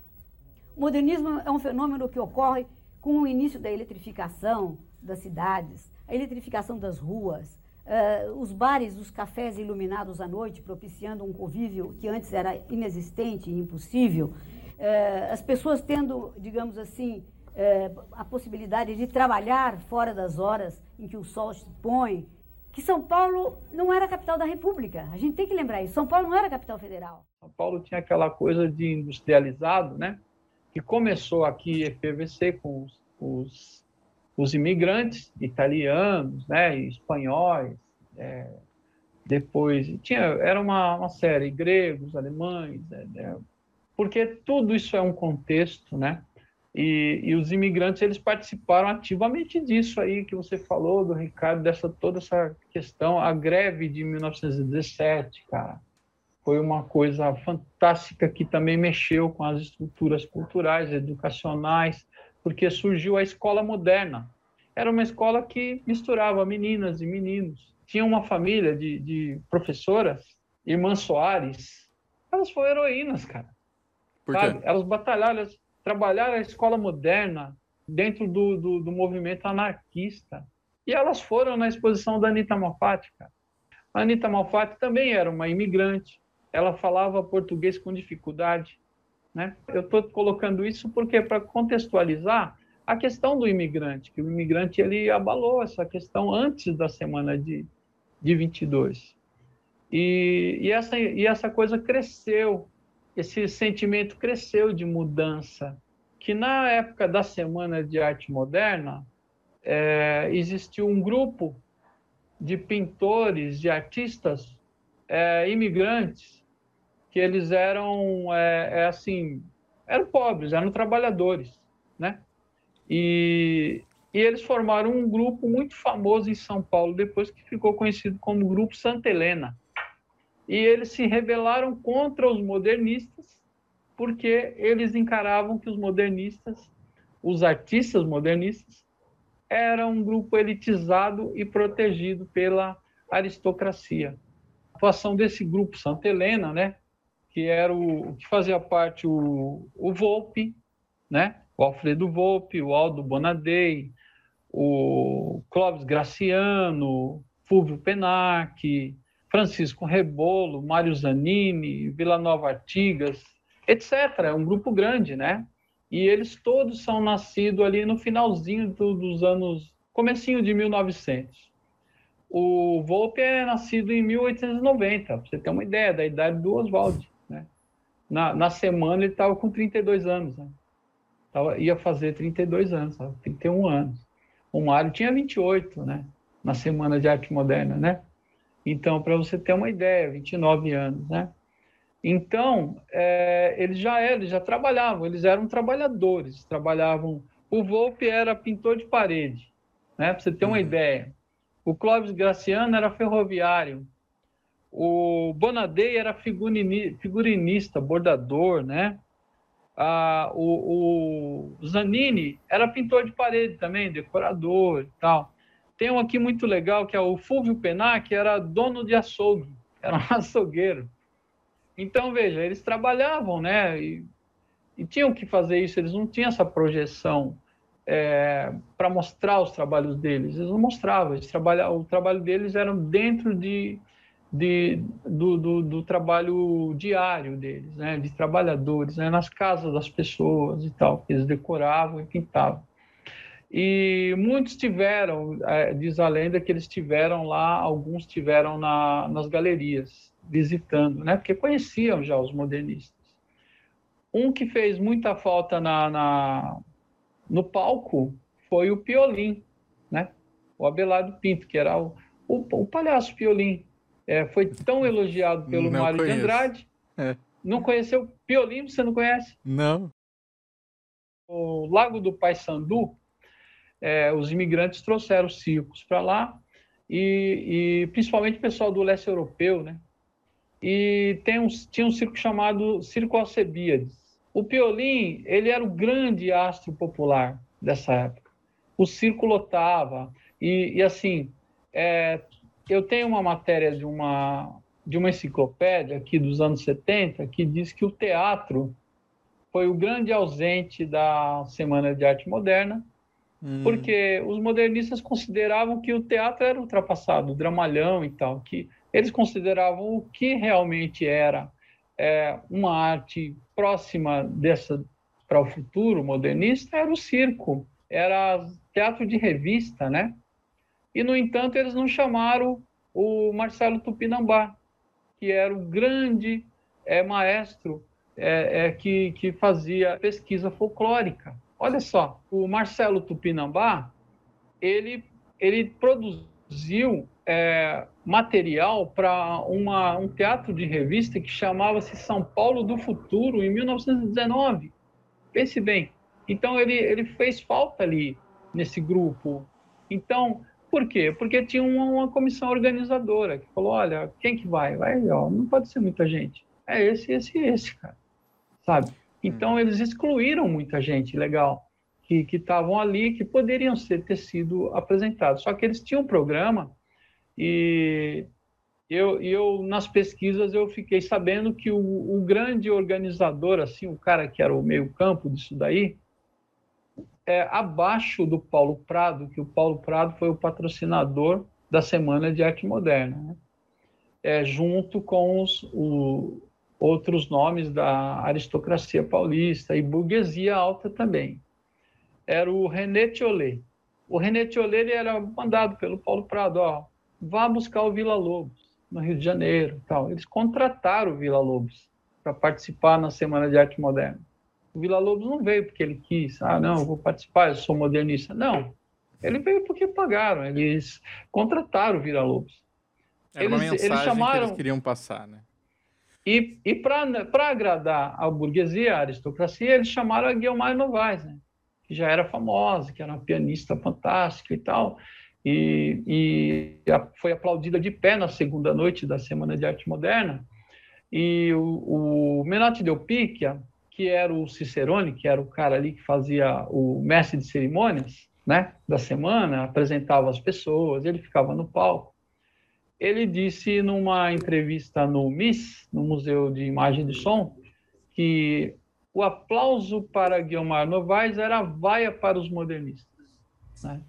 O modernismo é um fenômeno que ocorre com o início da eletrificação das cidades, a eletrificação das ruas, uh, os bares, os cafés iluminados à noite, propiciando um convívio que antes era inexistente e impossível, uh, as pessoas tendo, digamos assim, uh, a possibilidade de trabalhar fora das horas em que o sol se põe, que São Paulo não era a capital da República. A gente tem que lembrar isso. São Paulo não era a capital federal. São Paulo tinha aquela coisa de industrializado, né? Que começou aqui efervescer com os, os, os imigrantes italianos, né? Espanhóis. É, depois tinha era uma, uma série gregos, alemães, né? né porque tudo isso é um contexto, né? E, e, os imigrantes eles participaram ativamente disso aí que você falou do Ricardo dessa toda essa questão a greve de 1917 cara foi uma coisa fantástica que também mexeu com as estruturas culturais educacionais porque surgiu a escola moderna era uma escola que misturava meninas e meninos tinha uma família de, de professoras irmãs Soares elas foram heroínas cara Por quê? elas batalharam trabalhar a escola moderna dentro do, do, do movimento anarquista. E elas foram na exposição da Anitta Malfatti, cara. A Anitta Malfatti também era uma imigrante, ela falava português com dificuldade. Né? Eu estou colocando isso porque, para contextualizar, a questão do imigrante, que o imigrante ele abalou essa questão antes da semana de, de 22. E, e, essa, e essa coisa cresceu, esse sentimento cresceu de mudança, que na época da Semana de Arte Moderna, é, existiu um grupo de pintores, de artistas é, imigrantes, que eles eram, é, é, assim, eram pobres, eram trabalhadores, né? E, e eles formaram um grupo muito famoso em São Paulo, depois que ficou conhecido como Grupo Santa Helena. E eles se rebelaram contra os modernistas, porque eles encaravam que os modernistas, os artistas modernistas, era um grupo elitizado e protegido pela aristocracia. Atuação desse grupo Santa Helena, né, que era o que fazia parte o, o Volpe, né, o Alfredo Volpe, o Aldo Bonadei, o Clóvis Graciano, Fulvio Penac, Francisco Rebolo, Mário Zanini, Vila Nova Artigas, etc. É um grupo grande, né? E eles todos são nascidos ali no finalzinho do, dos anos, comecinho de 1900. O Volpe é nascido em 1890, para você ter uma ideia da idade do Oswald. Né? Na, na semana ele estava com 32 anos, né? Tava, ia fazer 32 anos, tava, 31 anos. O Mário tinha 28, né? Na Semana de Arte Moderna, né? Então, para você ter uma ideia, 29 anos, né? Então, é, eles já eram, eles já trabalhavam, eles eram trabalhadores, trabalhavam. O Volpe era pintor de parede, né? Para você ter uma uhum. ideia. O Clóvis Graciano era ferroviário. O Bonadei era figurinista, bordador, né? Ah, o, o Zanini era pintor de parede também, decorador e tal. Tem um aqui muito legal, que é o Fulvio Penac, que era dono de açougue, era um açougueiro. Então, veja, eles trabalhavam, né? E, e tinham que fazer isso, eles não tinham essa projeção é, para mostrar os trabalhos deles. Eles não mostravam, eles o trabalho deles era dentro de, de do, do, do, trabalho diário deles, né? de trabalhadores, né? nas casas das pessoas e tal, que eles decoravam e pintavam. E muitos tiveram, é, diz a lenda que eles tiveram lá, alguns tiveram na, nas galerias visitando, né? Porque conheciam já os modernistas. Um que fez muita falta na, na no palco foi o Piolim, né? O Abelardo Pinto, que era o, o, o palhaço Piolim. É, foi tão elogiado pelo não Mário conheço. de Andrade. É. Não conheceu Piolim? Você não conhece? Não. O Lago do Paissandu, é, os imigrantes trouxeram circos para lá e, e, principalmente o pessoal do leste europeu, né? e tem um, tinha um circo chamado Circo Alcebiades. O Piolim, ele era o grande astro popular dessa época. O circo lotava, e, e assim, é, eu tenho uma matéria de uma, de uma enciclopédia aqui dos anos 70 que diz que o teatro foi o grande ausente da Semana de Arte Moderna, hum. porque os modernistas consideravam que o teatro era ultrapassado, o dramalhão e tal, que eles consideravam o que realmente era é, uma arte próxima dessa para o futuro modernista era o circo, era teatro de revista, né? E no entanto eles não chamaram o Marcelo Tupinambá, que era o grande é, maestro é, é, que, que fazia pesquisa folclórica. Olha só, o Marcelo Tupinambá, ele, ele produziu é, material para um teatro de revista que chamava-se São Paulo do Futuro, em 1919. Pense bem. Então, ele, ele fez falta ali nesse grupo. Então, por quê? Porque tinha uma, uma comissão organizadora que falou: olha, quem que vai? Vai, ó, não pode ser muita gente. É esse, esse, esse, cara. Sabe? Então, hum. eles excluíram muita gente legal que estavam ali, que poderiam ser, ter sido apresentados. Só que eles tinham um programa e eu, eu nas pesquisas eu fiquei sabendo que o, o grande organizador, assim, o cara que era o meio campo disso daí, é abaixo do Paulo Prado, que o Paulo Prado foi o patrocinador da Semana de Arte Moderna, né? é, junto com os o, outros nomes da aristocracia paulista e burguesia alta também. era o René Tiolet. O René Tiolet ele era mandado pelo Paulo Prado, ó, vá buscar o Vila Lobos no Rio de Janeiro, tal. Eles contrataram o Vila Lobos para participar na Semana de Arte Moderna. O Vila Lobos não veio porque ele quis, ah, não, vou participar, eu sou modernista. Não, ele veio porque pagaram, eles contrataram o Vila Lobos. Era eles, uma mensagem eles chamaram... que eles queriam passar, né? E, e para agradar a burguesia, a aristocracia, eles chamaram a Guilherme Novaes, né? que já era famosa, que era uma pianista fantástica e tal, e, e a, foi aplaudida de pé na segunda noite da Semana de Arte Moderna. E o, o Menate Del que era o Cicerone, que era o cara ali que fazia o mestre de cerimônias, né, da semana, apresentava as pessoas, ele ficava no palco. Ele disse numa entrevista no MIS, no Museu de Imagem e Som, que o aplauso para Guilmar Novaes era vaia para os modernistas. Né?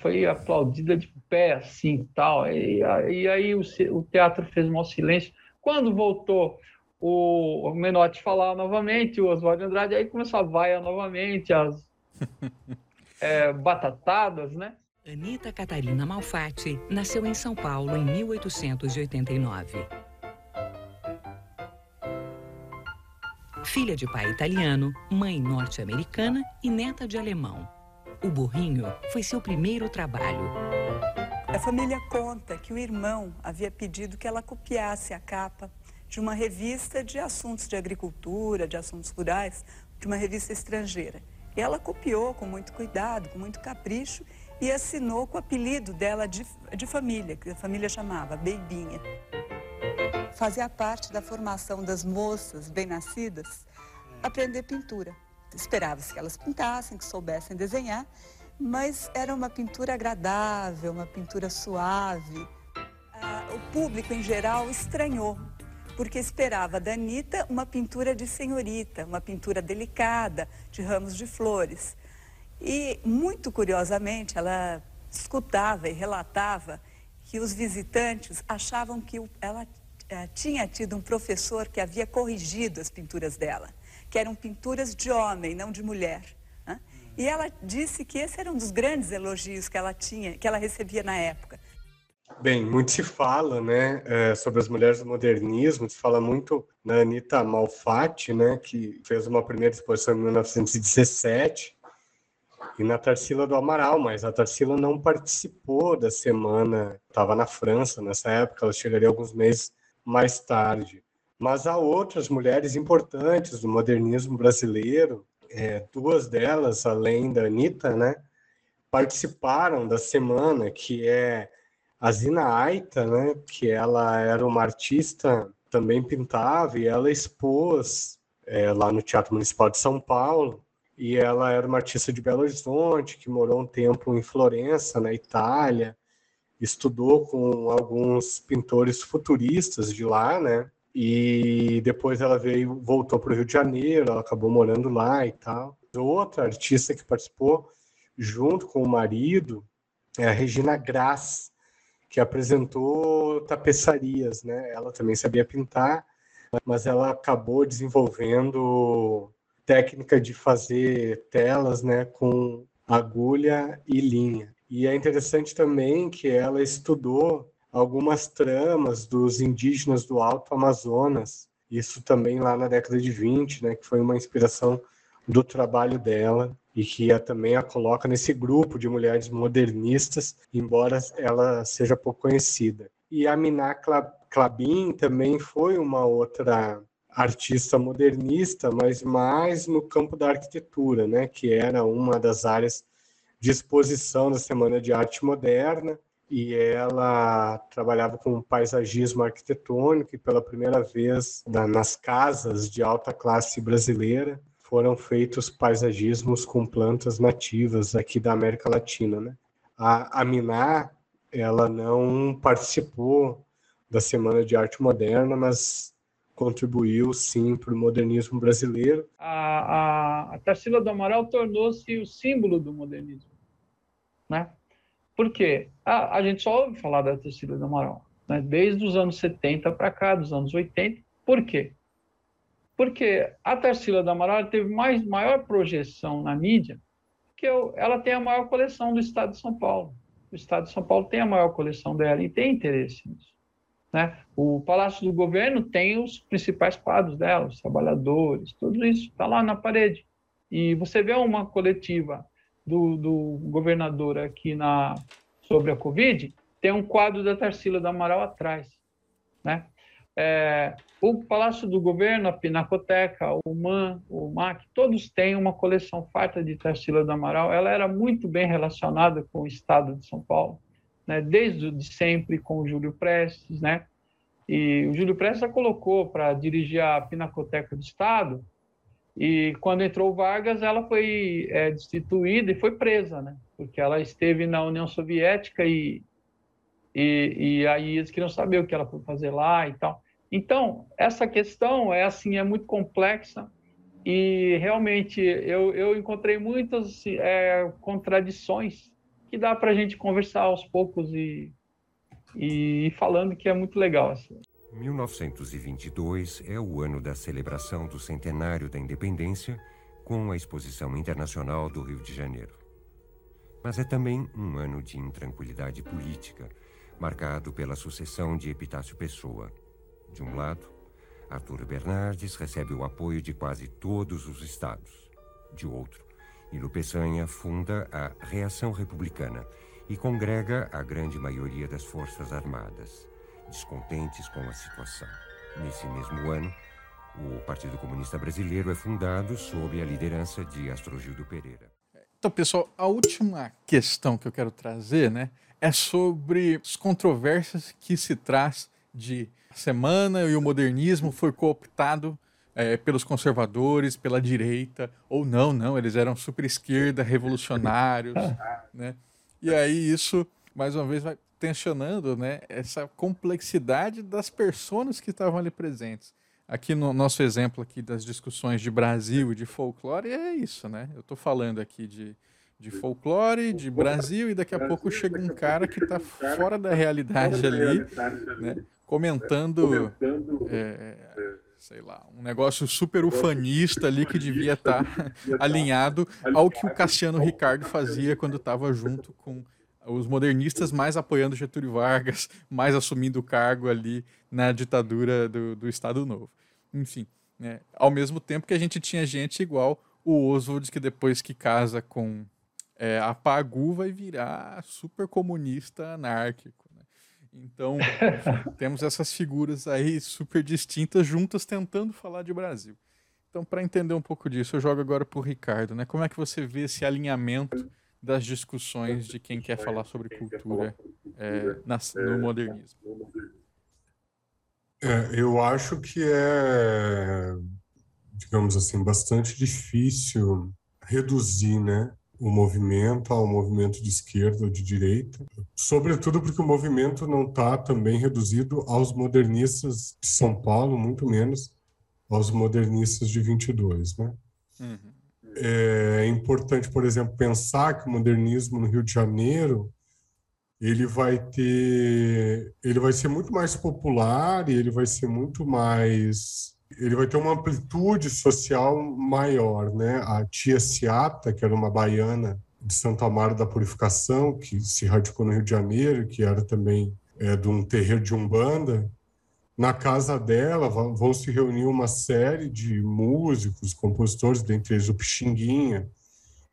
Foi aplaudida de pé, assim, tal. E, e aí o, o, teatro fez um silêncio. Quando voltou o, o Menotti falar novamente, o Oswaldo Andrade, aí começou a vaia novamente, as é, batatadas, né? Anita Catarina Malfatti nasceu em São Paulo em 1889. Filha de pai italiano, mãe norte-americana e neta de alemão. O burrinho foi seu primeiro trabalho. A família conta que o irmão havia pedido que ela copiasse a capa de uma revista de assuntos de agricultura, de assuntos rurais, de uma revista estrangeira. E ela copiou com muito cuidado, com muito capricho e assinou com o apelido dela de, de família, que a família chamava Beibinha. Fazia parte da formação das moças bem-nascidas aprender pintura. Esperava-se que elas pintassem, que soubessem desenhar, mas era uma pintura agradável, uma pintura suave. Ah, o público em geral estranhou, porque esperava da Anitta uma pintura de senhorita, uma pintura delicada, de ramos de flores. E, muito curiosamente, ela escutava e relatava que os visitantes achavam que ela eh, tinha tido um professor que havia corrigido as pinturas dela, que eram pinturas de homem, não de mulher. Né? E ela disse que esse era um dos grandes elogios que ela tinha, que ela recebia na época. Bem, muito se fala, né, é, sobre as mulheres do modernismo, se fala muito na Anita Malfatti, né, que fez uma primeira exposição em 1917, e na Tarsila do Amaral, mas a Tarsila não participou da semana, estava na França nessa época, ela chegaria alguns meses mais tarde. Mas há outras mulheres importantes do modernismo brasileiro, é, duas delas, além da Anitta, né, participaram da semana, que é a Zina Aita, né, que ela era uma artista, também pintava, e ela expôs é, lá no Teatro Municipal de São Paulo, e ela era uma artista de Belo Horizonte, que morou um tempo em Florença, na Itália, estudou com alguns pintores futuristas de lá, né? E depois ela veio, voltou para o Rio de Janeiro, ela acabou morando lá e tal. Outra artista que participou junto com o marido é a Regina Grass, que apresentou tapeçarias, né? Ela também sabia pintar, mas ela acabou desenvolvendo técnica de fazer telas, né, com agulha e linha. E é interessante também que ela estudou algumas tramas dos indígenas do Alto Amazonas, isso também lá na década de 20, né, que foi uma inspiração do trabalho dela e que a, também a coloca nesse grupo de mulheres modernistas, embora ela seja pouco conhecida. E a Miná Clabin também foi uma outra artista modernista, mas mais no campo da arquitetura, né, que era uma das áreas de exposição da Semana de Arte Moderna, e ela trabalhava com paisagismo arquitetônico e pela primeira vez nas casas de alta classe brasileira foram feitos paisagismos com plantas nativas aqui da América Latina, né? A, a Miná, ela não participou da Semana de Arte Moderna, mas contribuiu sim para o modernismo brasileiro. A, a, a Tarsila do Amaral tornou-se o símbolo do modernismo, né? Por quê? A, a gente só ouve falar da Tarsila do Amaral, né? desde os anos 70 para cá, dos anos 80. Por quê? Porque a Tarsila do Amaral teve mais, maior projeção na mídia porque ela tem a maior coleção do estado de São Paulo. O estado de São Paulo tem a maior coleção dela e tem interesse nisso. Né? O Palácio do Governo tem os principais quadros dela, os trabalhadores, tudo isso está lá na parede. E você vê uma coletiva do, do governador aqui na, sobre a Covid, tem um quadro da Tarsila do Amaral atrás. Né? É, o Palácio do Governo, a Pinacoteca, o MAN, o MAC, todos têm uma coleção farta de Tarsila do Amaral. Ela era muito bem relacionada com o Estado de São Paulo né, desde de sempre com o Júlio Prestes, né? E o Júlio Prestes colocou para dirigir a Pinacoteca do Estado, e quando entrou Vargas, ela foi é, destituída e foi presa, né? Porque ela esteve na União Soviética e, e, e aí eles queriam saber o que ela foi fazer lá e tal. Então, essa questão é assim, é muito complexa e realmente eu, eu encontrei muitas é, contradições que dá para a gente conversar aos poucos e, e falando que é muito legal. Assim. 1922 é o ano da celebração do centenário da independência com a Exposição Internacional do Rio de Janeiro. Mas é também um ano de intranquilidade política, marcado pela sucessão de Epitácio Pessoa. De um lado, Arthur Bernardes recebe o apoio de quase todos os estados. De outro, Nilo Peçanha funda a Reação Republicana e congrega a grande maioria das Forças Armadas, descontentes com a situação. Nesse mesmo ano, o Partido Comunista Brasileiro é fundado sob a liderança de Astrogildo Pereira. Então, pessoal, a última questão que eu quero trazer né, é sobre as controvérsias que se traz de semana e o modernismo foi cooptado é, pelos conservadores, pela direita, ou não, não, eles eram super esquerda, revolucionários, né? E aí isso, mais uma vez, vai tensionando né, essa complexidade das pessoas que estavam ali presentes. Aqui no nosso exemplo aqui das discussões de Brasil e de folclore é isso, né? Eu estou falando aqui de, de folclore, de Brasil, e daqui a pouco chega um cara que está fora da realidade ali, né? comentando é, sei lá, um negócio super ufanista ali que devia estar tá alinhado ao que o Cassiano Ricardo fazia quando estava junto com os modernistas mais apoiando Getúlio Vargas, mais assumindo o cargo ali na ditadura do, do Estado Novo. Enfim, né? ao mesmo tempo que a gente tinha gente igual o Oswald, que depois que casa com é, a Pagu vai virar super comunista anárquico. Então, temos essas figuras aí super distintas juntas tentando falar de Brasil. Então, para entender um pouco disso, eu jogo agora para o Ricardo. Né? Como é que você vê esse alinhamento das discussões de quem quer falar sobre cultura é, na, no modernismo? É, eu acho que é, digamos assim, bastante difícil reduzir, né, o movimento ao movimento de esquerda ou de direita, sobretudo porque o movimento não está também reduzido aos modernistas de São Paulo, muito menos aos modernistas de 22, né? Uhum. É importante, por exemplo, pensar que o modernismo no Rio de Janeiro ele vai ter, ele vai ser muito mais popular e ele vai ser muito mais ele vai ter uma amplitude social maior, né? A tia Ciata, que era uma baiana de Santo Amaro da Purificação, que se radicou no Rio de Janeiro, que era também é, de um terreiro de Umbanda, na casa dela vão se reunir uma série de músicos, compositores, dentre eles o Pixinguinha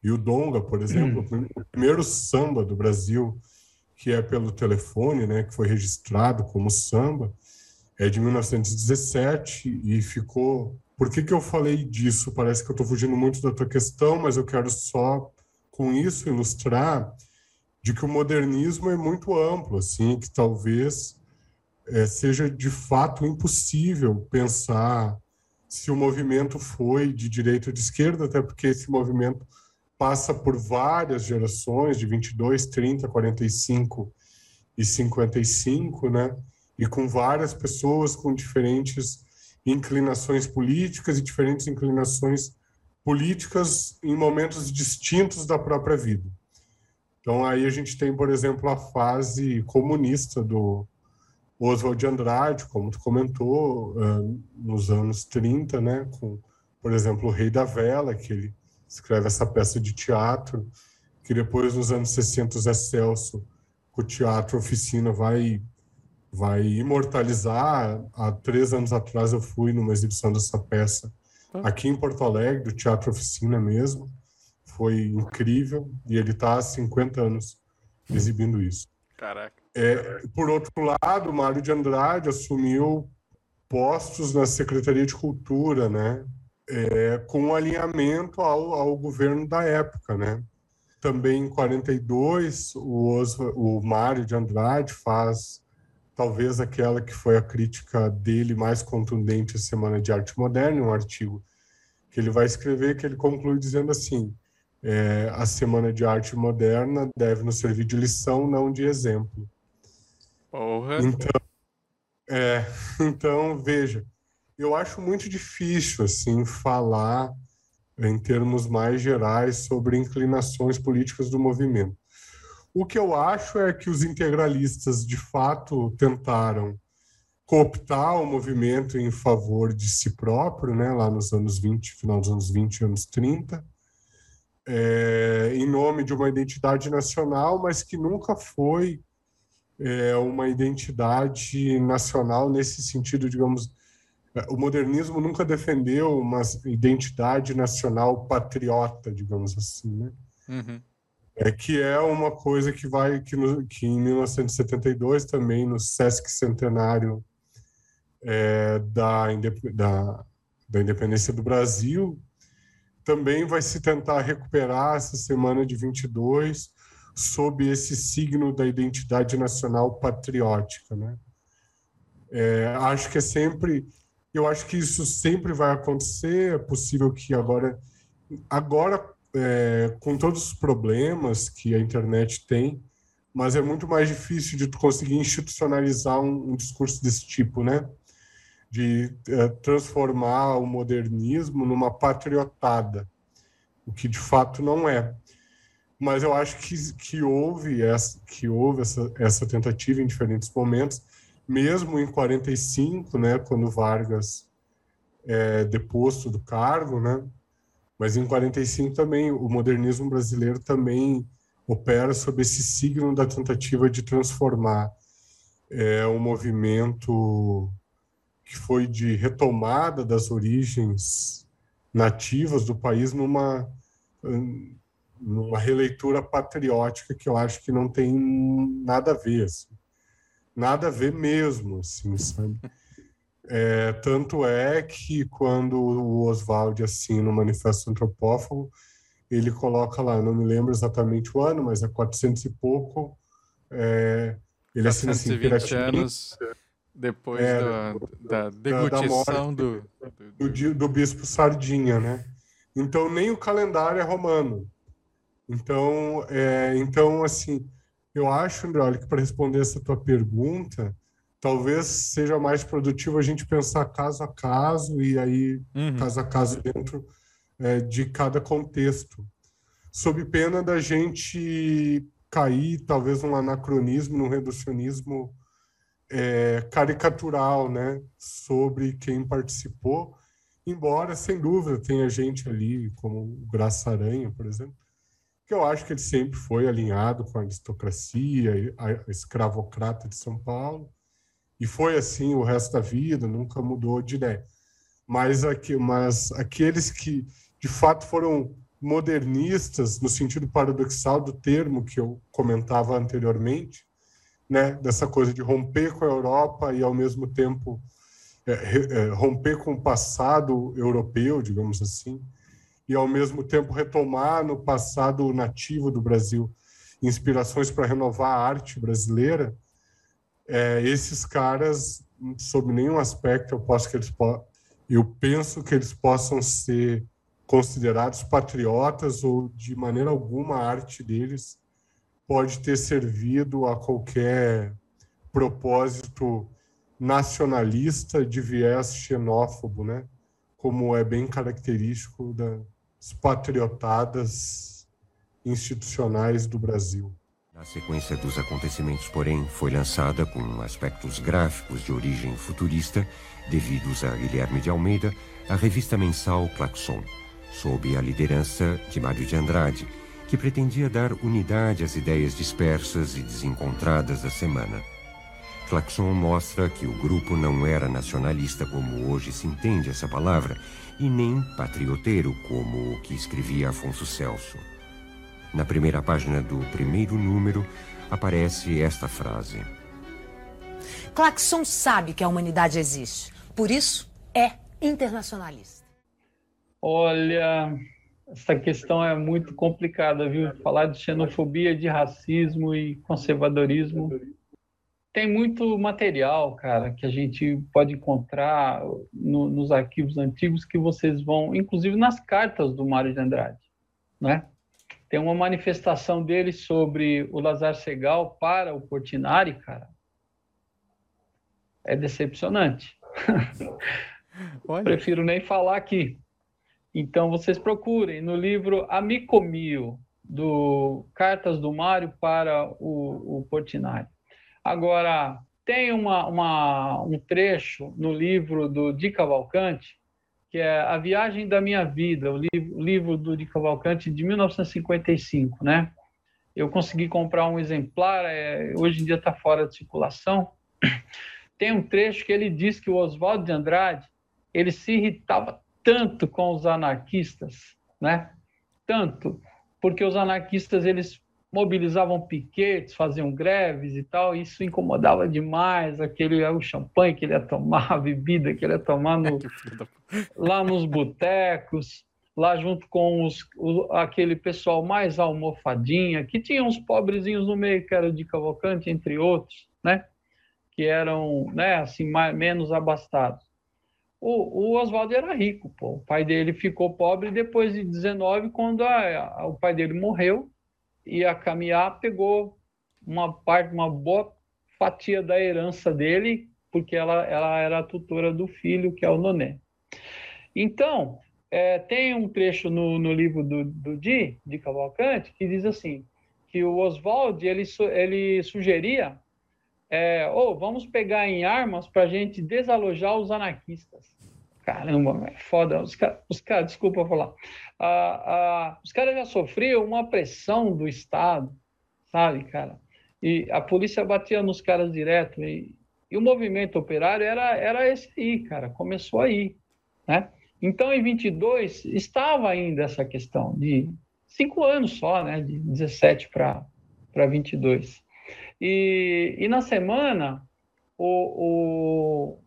e o Donga, por exemplo, hum. o primeiro samba do Brasil, que é pelo telefone, né, que foi registrado como samba, é de 1917 e ficou. Por que, que eu falei disso? Parece que eu estou fugindo muito da tua questão, mas eu quero só, com isso, ilustrar de que o modernismo é muito amplo, assim, que talvez é, seja de fato impossível pensar se o movimento foi de direita ou de esquerda, até porque esse movimento passa por várias gerações, de 22, 30, 45 e 55, né? e com várias pessoas com diferentes inclinações políticas e diferentes inclinações políticas em momentos distintos da própria vida. Então aí a gente tem, por exemplo, a fase comunista do Oswald de Andrade, como tu comentou, nos anos 30, né, com, por exemplo, o Rei da Vela, que ele escreve essa peça de teatro, que depois, nos anos 60, o Zé Celso, com o Teatro Oficina, vai, vai imortalizar. Há três anos atrás eu fui numa exibição dessa peça aqui em Porto Alegre, do Teatro Oficina mesmo. Foi incrível, e ele está há 50 anos exibindo isso. Caraca. É, por outro lado, Mário de Andrade assumiu postos na Secretaria de Cultura, né? É, com alinhamento ao, ao governo da época, né? Também em 42, o, Osva, o Mário de Andrade faz talvez aquela que foi a crítica dele mais contundente à Semana de Arte Moderna, um artigo que ele vai escrever, que ele conclui dizendo assim, é, a Semana de Arte Moderna deve nos servir de lição, não de exemplo. Porra. Então, é, então, veja, eu acho muito difícil assim falar em termos mais gerais sobre inclinações políticas do movimento. O que eu acho é que os integralistas de fato tentaram cooptar o movimento em favor de si próprio, né, lá nos anos 20, final dos anos 20 anos 30, é, em nome de uma identidade nacional, mas que nunca foi é, uma identidade nacional nesse sentido, digamos, o modernismo nunca defendeu uma identidade nacional patriota, digamos assim, né? Uhum. É que é uma coisa que vai que, no, que em 1972 também no Sesc Centenário é, da, da, da independência do Brasil também vai se tentar recuperar essa semana de 22 sob esse signo da identidade nacional patriótica, né? É, acho que é sempre eu acho que isso sempre vai acontecer. É possível que agora, agora é, com todos os problemas que a internet tem, mas é muito mais difícil de conseguir institucionalizar um, um discurso desse tipo, né? De é, transformar o modernismo numa patriotada, o que de fato não é. Mas eu acho que, que houve essa que houve essa, essa tentativa em diferentes momentos mesmo em 45, né, quando Vargas é deposto do cargo, né, mas em 45 também o modernismo brasileiro também opera sob esse signo da tentativa de transformar é, um movimento que foi de retomada das origens nativas do país numa numa releitura patriótica que eu acho que não tem nada a ver. Assim nada a ver mesmo, assim, sabe? É, tanto é que quando o Oswald assina o Manifesto Antropófago, ele coloca lá, não me lembro exatamente o ano, mas é 400 e pouco, é, ele assina assim, anos depois é, da, da deglutição da do, do, do, do bispo Sardinha, né? Então, nem o calendário é romano. Então, é, então assim, eu acho, André, que para responder essa tua pergunta, talvez seja mais produtivo a gente pensar caso a caso e aí uhum. caso a caso dentro é, de cada contexto, sob pena da gente cair talvez num anacronismo, num reducionismo é, caricatural, né, sobre quem participou, embora sem dúvida tenha gente ali como o Graça Aranha, por exemplo, que eu acho que ele sempre foi alinhado com a aristocracia, a escravocrata de São Paulo, e foi assim o resto da vida, nunca mudou de ideia. Mas, aqui, mas aqueles que de fato foram modernistas, no sentido paradoxal do termo que eu comentava anteriormente, né, dessa coisa de romper com a Europa e, ao mesmo tempo, é, é, romper com o passado europeu, digamos assim, e, ao mesmo tempo, retomar no passado nativo do Brasil inspirações para renovar a arte brasileira, é, esses caras, sob nenhum aspecto, eu, posso que eles eu penso que eles possam ser considerados patriotas ou, de maneira alguma, a arte deles pode ter servido a qualquer propósito nacionalista de viés xenófobo, né? como é bem característico da, patriotadas institucionais do Brasil. Na sequência dos acontecimentos, porém, foi lançada com aspectos gráficos de origem futurista, devidos a Guilherme de Almeida, a revista mensal Claxon, sob a liderança de Mário de Andrade, que pretendia dar unidade às ideias dispersas e desencontradas da semana. Claxon mostra que o grupo não era nacionalista como hoje se entende essa palavra, e nem patrioteiro como o que escrevia Afonso Celso. Na primeira página do primeiro número aparece esta frase: Claxon sabe que a humanidade existe, por isso é internacionalista. Olha, essa questão é muito complicada, viu? Falar de xenofobia, de racismo e conservadorismo. Tem muito material, cara, que a gente pode encontrar no, nos arquivos antigos que vocês vão, inclusive nas cartas do Mário de Andrade, né? Tem uma manifestação dele sobre o Lazar Segal para o Portinari, cara. É decepcionante. Prefiro nem falar aqui. Então, vocês procurem no livro Amicomio, do Cartas do Mário para o, o Portinari. Agora, tem uma, uma, um trecho no livro do Di Cavalcante, que é A Viagem da Minha Vida, o livro, o livro do Di Cavalcante de 1955, né? Eu consegui comprar um exemplar, é, hoje em dia está fora de circulação. Tem um trecho que ele diz que o Oswaldo de Andrade ele se irritava tanto com os anarquistas, né? Tanto, porque os anarquistas eles mobilizavam piquetes, faziam greves e tal, e isso incomodava demais, aquele o champanhe que ele ia tomar, a bebida que ele ia tomar no, lá nos botecos, lá junto com os, o, aquele pessoal mais almofadinha, que tinha uns pobrezinhos no meio, que era de Cavalcante, entre outros, né? Que eram, né, assim, mais, menos abastados. O, o Oswaldo era rico, pô. O pai dele ficou pobre depois de 19, quando a, a, o pai dele morreu, e a caminhar pegou uma parte, uma boa fatia da herança dele, porque ela, ela era a tutora do filho, que é o Noné. Então, é, tem um trecho no, no livro do, do Di, de Cavalcante, que diz assim, que o Oswald ele, ele sugeria é, oh, vamos pegar em armas para a gente desalojar os anarquistas. Caramba, é foda. Os caras, cara, desculpa falar. Ah, ah, os caras já sofriam uma pressão do Estado, sabe, cara? E a polícia batia nos caras direto. E, e o movimento operário era, era esse aí, cara. Começou aí, né? Então, em 22, estava ainda essa questão de cinco anos só, né? De 17 para 22. E, e na semana, o, o,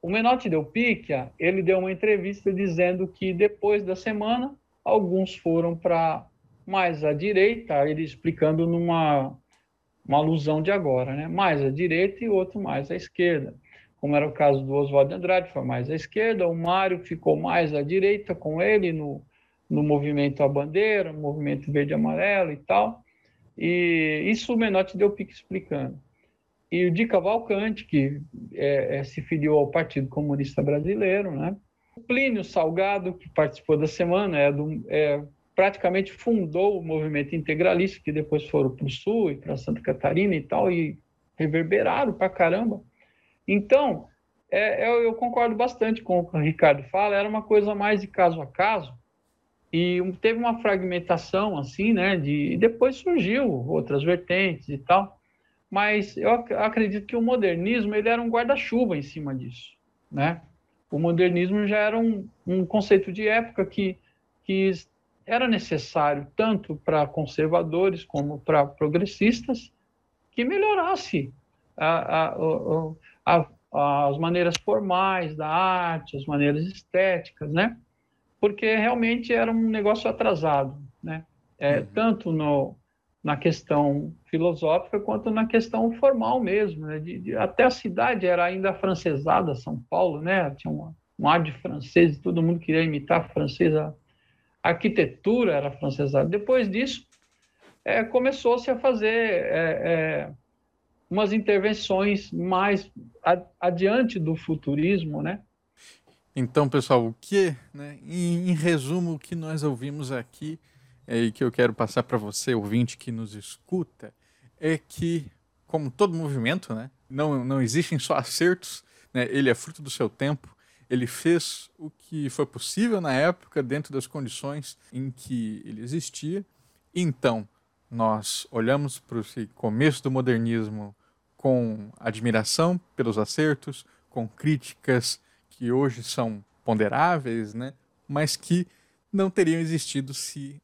o Menotti Del Picchia, ele deu uma entrevista dizendo que depois da semana, alguns foram para mais à direita, ele explicando numa uma alusão de agora, né? mais à direita e outro mais à esquerda. Como era o caso do Oswaldo Andrade, foi mais à esquerda, o Mário ficou mais à direita com ele no, no movimento A Bandeira, movimento Verde e Amarelo e tal. E isso o Menotti deu pique explicando. E o Di Cavalcante, que é, é, se filiou ao Partido Comunista Brasileiro, né? O Plínio Salgado, que participou da semana, é do, é, praticamente fundou o movimento integralista, que depois foram para o Sul e para Santa Catarina e tal, e reverberaram para caramba. Então, é, eu, eu, concordo bastante com o que o Ricardo fala, era uma coisa mais de caso a caso, e teve uma fragmentação assim, né? De, e depois surgiu outras vertentes e tal. Mas eu acredito que o modernismo ele era um guarda-chuva em cima disso, né? O modernismo já era um, um conceito de época que, que era necessário tanto para conservadores como para progressistas que melhorasse a, a, a, as maneiras formais da arte, as maneiras estéticas, né? porque realmente era um negócio atrasado, né? É, uhum. Tanto no, na questão filosófica quanto na questão formal mesmo. Né? De, de, até a cidade era ainda francesada, São Paulo, né? Tinha uma, um ar de francês, todo mundo queria imitar a francesa. A arquitetura era francesada. Depois disso, é, começou-se a fazer é, é, umas intervenções mais adiante do futurismo, né? Então, pessoal, o que, né, em, em, resumo, o que nós ouvimos aqui e que eu quero passar para você, ouvinte que nos escuta, é que, como todo movimento, né, não, não existem só acertos, né, ele é fruto do seu tempo, ele fez o que foi possível na época, dentro das condições em que ele existia. Então, nós olhamos para esse começo do modernismo com admiração pelos acertos, com críticas que hoje são ponderáveis, né? mas que não teriam existido se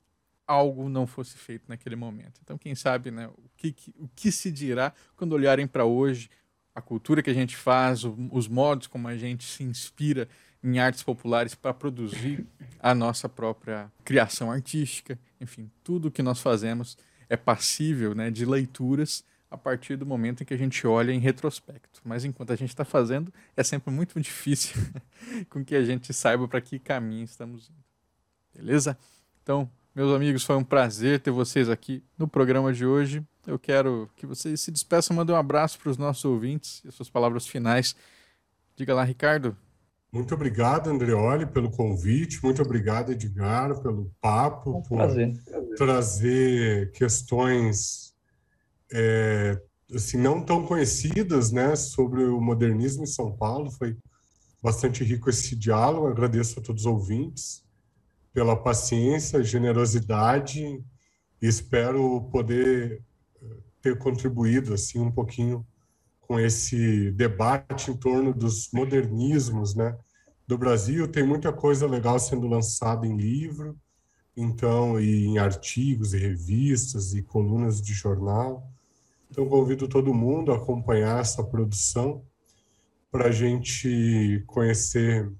algo não fosse feito naquele momento. Então, quem sabe né, o, que, o que se dirá quando olharem para hoje, a cultura que a gente faz, os modos como a gente se inspira em artes populares para produzir a nossa própria criação artística, enfim, tudo que nós fazemos é passível né, de leituras a partir do momento em que a gente olha em retrospecto. Mas enquanto a gente está fazendo, é sempre muito difícil com que a gente saiba para que caminho estamos indo. Beleza? Então, meus amigos, foi um prazer ter vocês aqui no programa de hoje. Eu quero que vocês se despeçam, mandem um abraço para os nossos ouvintes e as suas palavras finais. Diga lá, Ricardo. Muito obrigado, Andreoli, pelo convite. Muito obrigado, Edgar, pelo papo, por prazer. trazer questões é, assim não tão conhecidas, né, sobre o modernismo em São Paulo. Foi bastante rico esse diálogo. Agradeço a todos os ouvintes pela paciência, generosidade e espero poder eh, ter contribuído assim um pouquinho com esse debate em torno dos modernismos, né, do Brasil. Tem muita coisa legal sendo lançada em livro, então e em artigos e revistas e colunas de jornal. Então convido todo mundo a acompanhar essa produção para a gente conhecer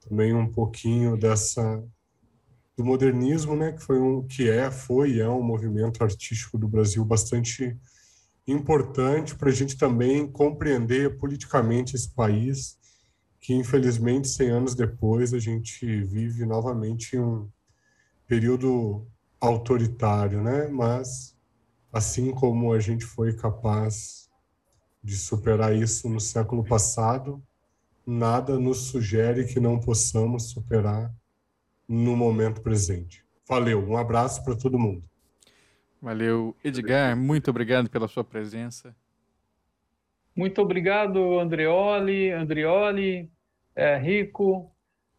também um pouquinho dessa do modernismo, né, que foi um que é, foi e é um movimento artístico do Brasil bastante importante para a gente também compreender politicamente esse país, que infelizmente 100 anos depois a gente vive novamente um período autoritário, né? Mas assim como a gente foi capaz de superar isso no século passado, nada nos sugere que não possamos superar no momento presente. Valeu, um abraço para todo mundo. Valeu, Edgar, muito obrigado pela sua presença. Muito obrigado, Andreoli, Andrioli, é, Rico.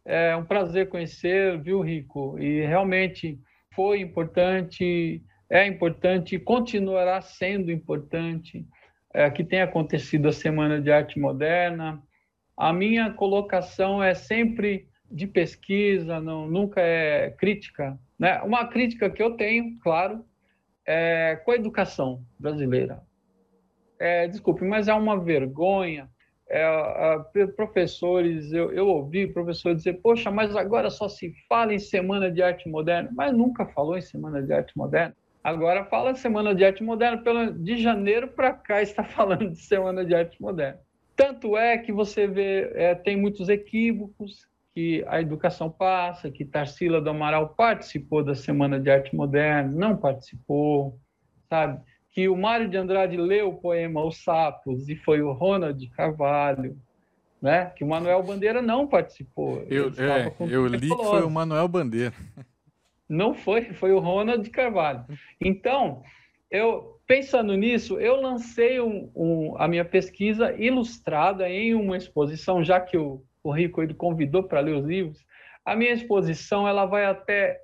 É um prazer conhecer, viu, Rico? E realmente foi importante, é importante, continuará sendo importante é, que tenha acontecido a Semana de Arte Moderna. A minha colocação é sempre de pesquisa, não, nunca é crítica. Né? Uma crítica que eu tenho, claro, é com a educação brasileira. É, desculpe, mas é uma vergonha. É, a, professores, eu, eu ouvi professores dizer, poxa, mas agora só se fala em Semana de Arte Moderna, mas nunca falou em Semana de Arte Moderna. Agora fala Semana de Arte Moderna, pelo, de janeiro para cá está falando de Semana de Arte Moderna. Tanto é que você vê, é, tem muitos equívocos, que a educação passa, que Tarsila do Amaral participou da Semana de Arte Moderna, não participou, sabe? Que o Mário de Andrade leu o poema Os Sapos e foi o Ronald Carvalho, né? Que o Manuel Bandeira não participou. Eu, é, eu li que foi o Manuel Bandeira. Não foi, foi o Ronald Carvalho. Então, eu pensando nisso, eu lancei um, um, a minha pesquisa ilustrada em uma exposição, já que o o Rico ele convidou para ler os livros. A minha exposição ela vai até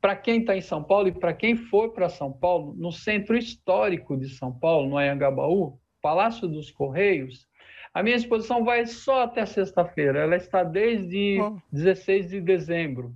para quem está em São Paulo e para quem for para São Paulo, no centro histórico de São Paulo, no Anhangabaú, Palácio dos Correios. A minha exposição vai só até sexta-feira. Ela está desde oh. 16 de dezembro.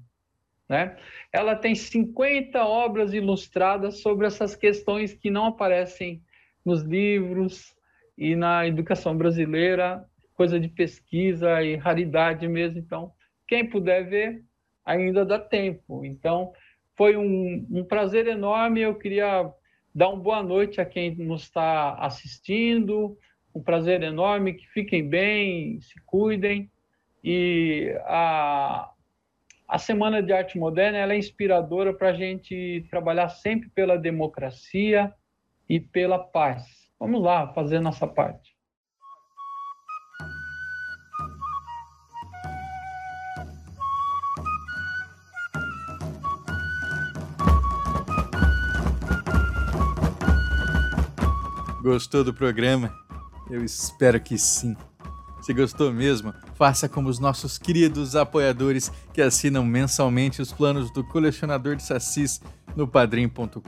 Né? Ela tem 50 obras ilustradas sobre essas questões que não aparecem nos livros e na educação brasileira coisa de pesquisa e raridade mesmo. Então, quem puder ver, ainda dá tempo. Então, foi um, um prazer enorme. Eu queria dar uma boa noite a quem nos está assistindo. Um prazer enorme. Que fiquem bem, se cuidem. E a, a Semana de Arte Moderna é inspiradora para a gente trabalhar sempre pela democracia e pela paz. Vamos lá fazer nossa parte. Gostou do programa? Eu espero que sim. Se gostou mesmo, faça como os nossos queridos apoiadores que assinam mensalmente os planos do colecionador de sacis no padrim.com.br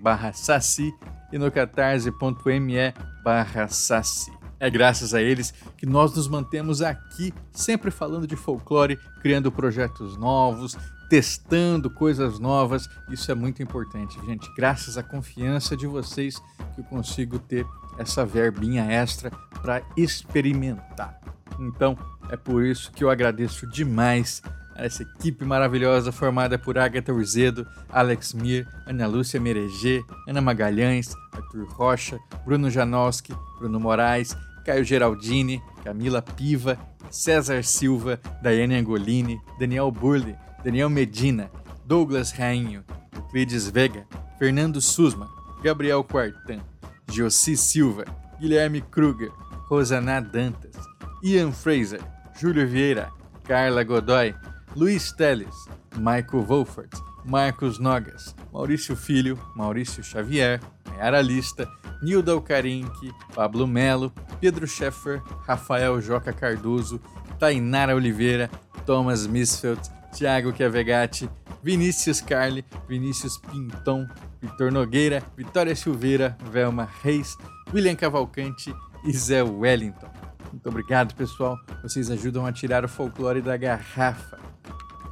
barra saci e no catarse.me barra saci. É graças a eles que nós nos mantemos aqui, sempre falando de folclore, criando projetos novos, testando coisas novas. Isso é muito importante, gente. Graças à confiança de vocês que eu consigo ter essa verbinha extra para experimentar. Então, é por isso que eu agradeço demais essa equipe maravilhosa formada por Agatha Urzedo, Alex Mir, Ana Lúcia Mereger, Ana Magalhães, Arthur Rocha, Bruno Janowski, Bruno Moraes, Caio Geraldini, Camila Piva, César Silva, Daiane Angolini, Daniel Burle, Daniel Medina, Douglas Rainho, Euclides Vega, Fernando Susma, Gabriel Quartan, Josi Silva, Guilherme Kruger, Rosana Dantas, Ian Fraser, Júlio Vieira, Carla Godoy, Luiz Teles, Michael Wolfert, Marcos Nogas, Maurício Filho, Maurício Xavier, Mayara Lista, Nilda Alcarinque, Pablo Melo, Pedro Scheffer, Rafael Joca Cardoso, Tainara Oliveira, Thomas Misfeld, Thiago Chiavegatti, Vinícius Carli, Vinícius Pinton, Vitor Nogueira, Vitória Silveira, Velma Reis, William Cavalcante e Zé Wellington. Muito obrigado, pessoal. Vocês ajudam a tirar o folclore da garrafa.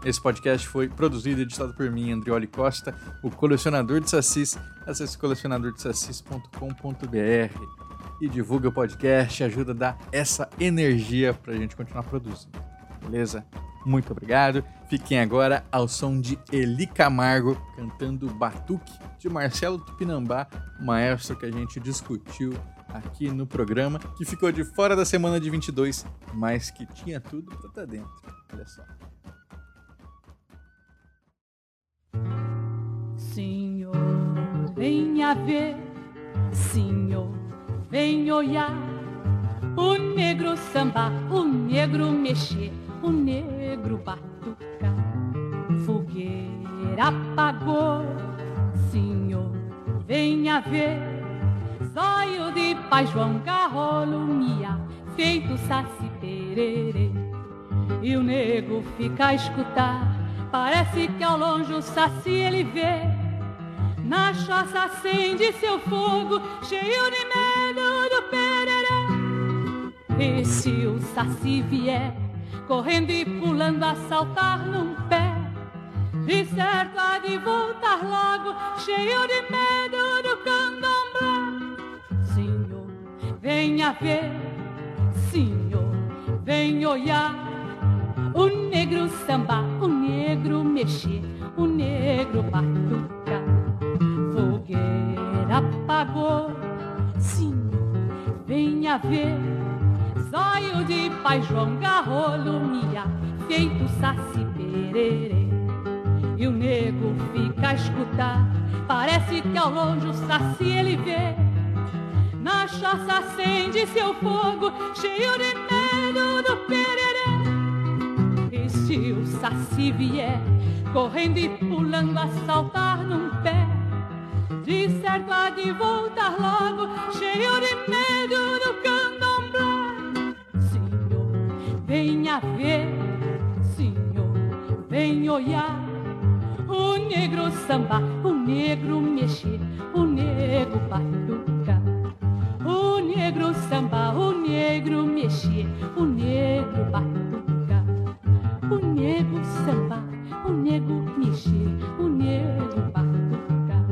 Esse podcast foi produzido e editado por mim, Andrioli Costa, o colecionador de sacis. Acesse colecionadordesacis.com.br e divulga o podcast, ajuda a dar essa energia para a gente continuar produzindo. Beleza? Muito obrigado. Fiquem agora ao som de Eli Camargo cantando Batuque de Marcelo Tupinambá, maestro que a gente discutiu aqui no programa, que ficou de fora da semana de 22, mas que tinha tudo para estar tá dentro. Olha só. Senhor, venha ver, Senhor, venha olhar o negro samba, o negro mexer o negro batuca. Fogueira apagou, senhor, venha ver. Zóio de pai João Garrolo, mia, feito saci pererê. E o nego fica a escutar, parece que ao longe o saci ele vê. Na choça acende seu fogo, cheio de medo do pererê. E se o saci vier, correndo e pulando a saltar num pé. De certo há de voltar logo, cheio de medo do candomblé. Senhor, venha ver, Senhor, venha olhar. O negro samba, o negro mexer, o negro batuca. Fogueira apagou, Senhor, venha ver zóio de pai João Garrolo mia, feito saci pererê. E o nego fica a escutar, parece que ao longe o saci ele vê. Na choça acende seu fogo, cheio de medo do pererê. Se o saci vier, correndo e pulando a saltar num pé, de certo há de voltar logo, cheio de medo do candomblé venha ver, senhor, vem olhar. O negro samba, o negro mexer, o negro batuca. O negro samba, o negro mexer, o negro batuca. O nego sambar, o nego mexer, o negro barco ficar.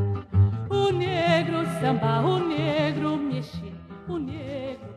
O negro sambar, o negro mexer, o negro.